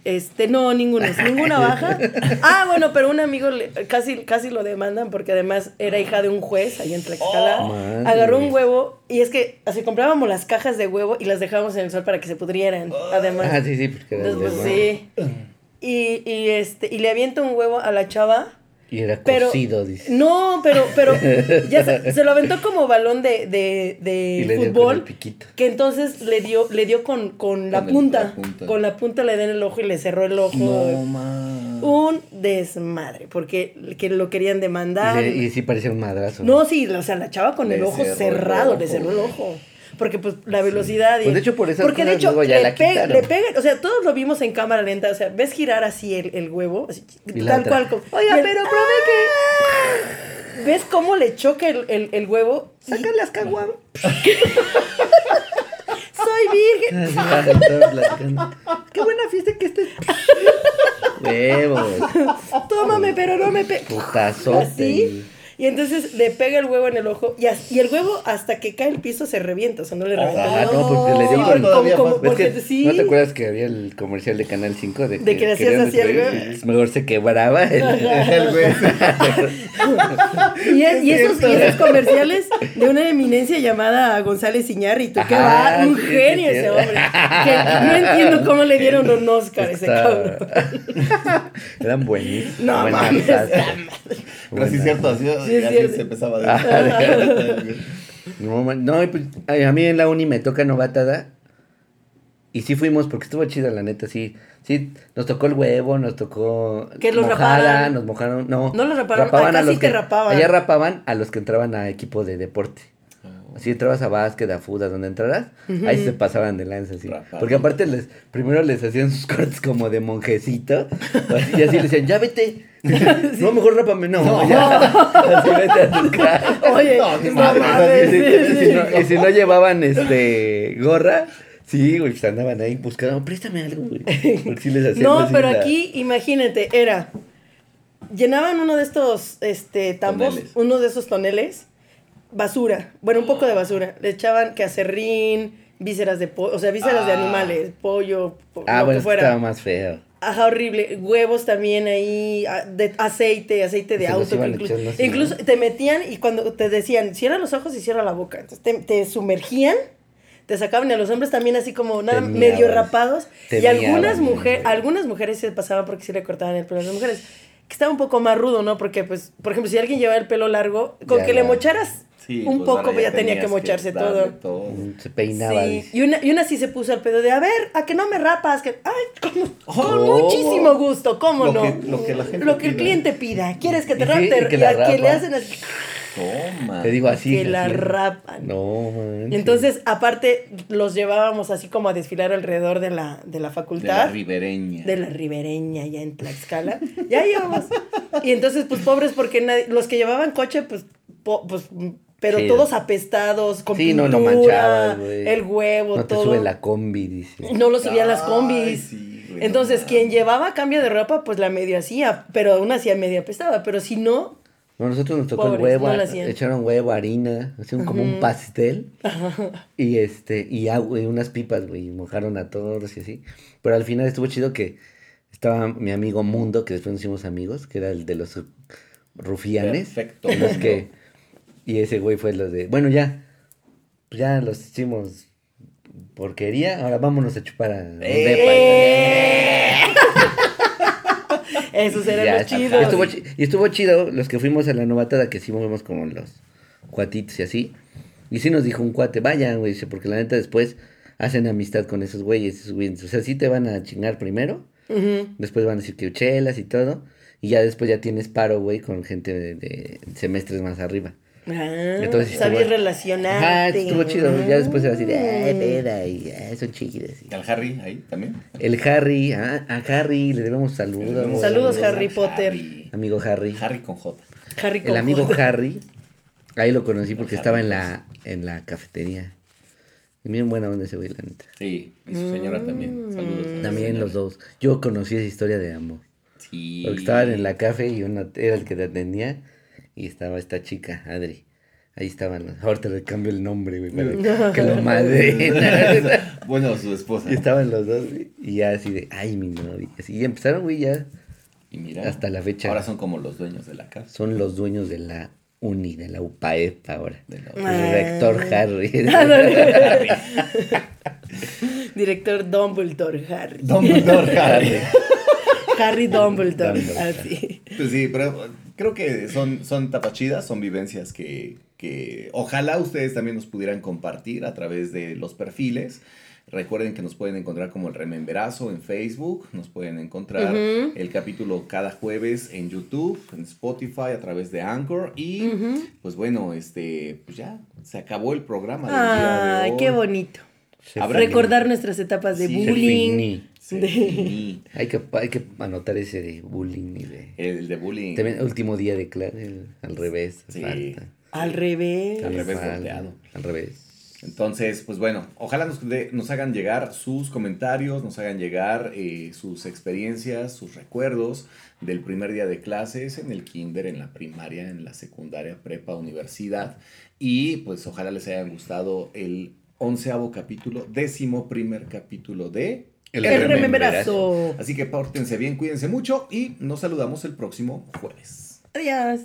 Este, no, ninguno, ninguna baja. Ah, bueno, pero un amigo le- casi, casi lo demandan porque además era hija de un juez ahí en Tlaxcala. Oh. Agarró un huevo y es que así comprábamos las cajas de huevo y las dejábamos en el sol para que se pudrieran. Además. Ah, sí, sí, porque de- sí. Y, y, este, y le avienta un huevo a la chava. Y era Pero, cocido, dice. No, pero, pero ya se, se lo aventó como balón de, de, de Y le dio con fútbol. el piquito. Que entonces le dio, le dio con, con la Con el- punta. la punta. Con la punta le dio en el ojo y le cerró el ojo. No. Un desmadre, porque que lo querían Y, demandar. le- y sí parecía un madrazo. No, sí, o sea, la chava con Le el ojo el cerrado, le cerró el ojo. Porque pues la velocidad y... Pues, de hecho, por esas Porque de hecho luego ya le, la pe- le pegan, o sea, todos lo vimos en cámara lenta, o sea, ves girar así el, el huevo, así, tal otra, cual. como- "Oiga, y el- pero ¡Ah! ¿Ves cómo le choca el, el, el huevo? Y- Saca las caguamas. Soy virgen. Qué buena fiesta que estés. Huevos. Tómame, pero no me pe... Putazote. Así. Y entonces le pega el huevo en el ojo y, el huevo hasta que cae el piso se revienta, o sea, no le revienta. Ah, no, porque le Sí, dio todavía como- más- ¿Ves porque que- sí. ¿No te acuerdas que había el comercial de Canal 5 de que, De que le hacías así al. Es Mejor se quebraba. el- El güey. Y, es- y Es esos, y esos comerciales de una eminencia llamada González Iñárritu, que va, un genio sí. ese hombre. Que no entiendo cómo le dieron un Oscar a ese cabrón. Eran buenísimos. No mames. Pero sí es cierto, así, Sí, es así cierto. se empezaba Ah, a decir. No, man, no, y pues, a mí en la uni me toca novatada. Y sí fuimos porque estuvo chida, la neta, sí. Sí, nos tocó el huevo, nos tocó Que los mojada, nos mojaron, no. No los raparon, acá sí te rapaban. Allá rapaban a los que entraban a equipo de deporte. Oh. Así entrabas a básquet, a fútbol, donde entraras, ahí se pasaban de lanza, así. Rapaban. Porque aparte les, primero les hacían sus cortes como de monjecito, así, y así les decían, ya vete. No, mejor rápame, no, ya. Así vete a tu casa. Oye, No, no mames, mames, Y si, sí, sí. no, y si no llevaban este gorra, sí, güey, pues andaban ahí buscando, préstame algo, güey. Porque les hacían No, pero la- aquí, imagínate, era. Llenaban uno de estos este, tambos, Toneles. uno de esos toneles, basura. Bueno, un poco de basura. Le echaban que acerrín, vísceras de pollo, o sea, vísceras de Ah. animales, pollo, po- Ah, lo bueno, que fuera. estaba más feo. Ajá, horrible. Huevos también ahí, de aceite, aceite de Se auto. que incluso, te metían y cuando te decían, cierra los ojos y cierra la boca. Entonces te, te sumergían, te sacaban y a los hombres también así como nada medio rapados. Y algunas algunas mujeres se pasaban porque sí le cortaban el pelo a las mujeres. Que estaba un poco más rudo, ¿no? Porque, pues, por ejemplo, si alguien llevaba el pelo largo, con Ya, que le mocharas Sí, un pues, poco, pues ya tenía que mocharse todo. Se peinaba. Sí, y una, y una sí se puso al pedo de, a ver, a que no me rapas, que, ay, con, con Oh. muchísimo gusto, ¿cómo Lo no? que- lo que la gente Lo que el pida. cliente pida, ¿quieres que te sí, y que y la a que le hacen así, Toma. Te digo así. que la rapan. No, man. Y entonces, aparte, los llevábamos así como a desfilar alrededor de la, de la De la facultad. ribereña. de la ribereña, ya en Tlaxcala. Ya íbamos. Y entonces, pues pobres, porque nadie- los que llevaban coche, pues, po- pues pero Sí. todos apestados, con Sí, no pintura, lo manchabas, güey. el huevo, No te todo. sube la combi, dice. No lo subía a las Ay, combis. sí, güey, Entonces, no quien llevaba cambio de ropa, pues la medio hacía, pero aún hacía media apestaba. Pero si no, No, nosotros nos tocó el huevo, no echaron huevo, harina, hacían como un pastel. Y este, y agua, y unas pipas, güey, y mojaron a todos y así. Pero al final estuvo chido que estaba mi amigo Mundo, que después nos hicimos amigos, que era el de los rufianes. Perfecto. Los que, y ese güey fue los de, bueno, ya, pues ya los hicimos porquería, ahora vámonos a chupar a un ¡Eh! esos eran Ya, los y chidos. estuvo, y estuvo chido los que fuimos a la novatada, que sí movemos como los cuatitos y así. Y sí nos dijo un cuate, vayan, güey, porque la neta después hacen amistad con esos güeyes, esos güeyes. O sea, sí te van a chingar primero, después van a decir que chelas y todo, y ya después ya tienes paro, güey, con gente de, de semestres más arriba. Ah, Entonces sí sabías estuvo- relacionarte. Ajá, estuvo chido. Ya después era así de, ay, Mm. peda, y ah, son chiquitas. y- ¿Al Harry ahí también? El Harry, ah, a Harry, le debemos saludos. Saludos, Harry Potter. Harry. Amigo Harry. Harry con J. Harry El con amigo J. Harry, ahí lo conocí porque Harry, estaba en la, en la cafetería. Bien buena onda ese güey, la neta. Sí, y su señora también. Saludos. a la También señora. los dos. Yo conocí esa historia de amor. Sí. Porque estaban en la café y uno era el que te atendía y estaba esta chica, Adri. Ahí estaban. los- Ahorita le cambio el nombre, güey, para que lo madre. Bueno, su esposa. y estaban los dos, güey, y ya así de, ay, mi novia. Y empezaron, güey, ya Y mira. hasta la fecha. Ahora son como los dueños de la casa. son los dueños de la uni, de la UPAEP ahora. De la- Ah. El rector Harry. Director Dumbledore, Harry. Dumbledore Harry. Harry Dumbledore. Dumbledore. Así. Pues sí, pero creo que son, son tapachidas, son vivencias que, que ojalá ustedes también nos pudieran compartir a través de los perfiles. Recuerden que nos pueden encontrar como el Rememberazo en Facebook, nos pueden encontrar el capítulo cada jueves en YouTube, en Spotify, a través de Anchor y pues bueno, este, pues ya se acabó el programa del día de Ay, hoy. qué bonito. Recordar nuestras etapas de Sí, se bullying. Finí. Hay que, hay que anotar ese de bullying y de... El de bullying. También último día de clase, al revés. Sí. falta. Al revés. Al revés volteado. Al revés. Entonces, pues bueno, ojalá nos, de- nos hagan llegar sus comentarios, nos hagan llegar eh, sus experiencias, sus recuerdos del primer día de clases en el kinder, en la primaria, en la secundaria, prepa, universidad. Y pues ojalá les haya gustado el onceavo capítulo, décimo primer capítulo de El El. Así que pórtense bien, cuídense mucho y nos saludamos el próximo jueves. Adiós.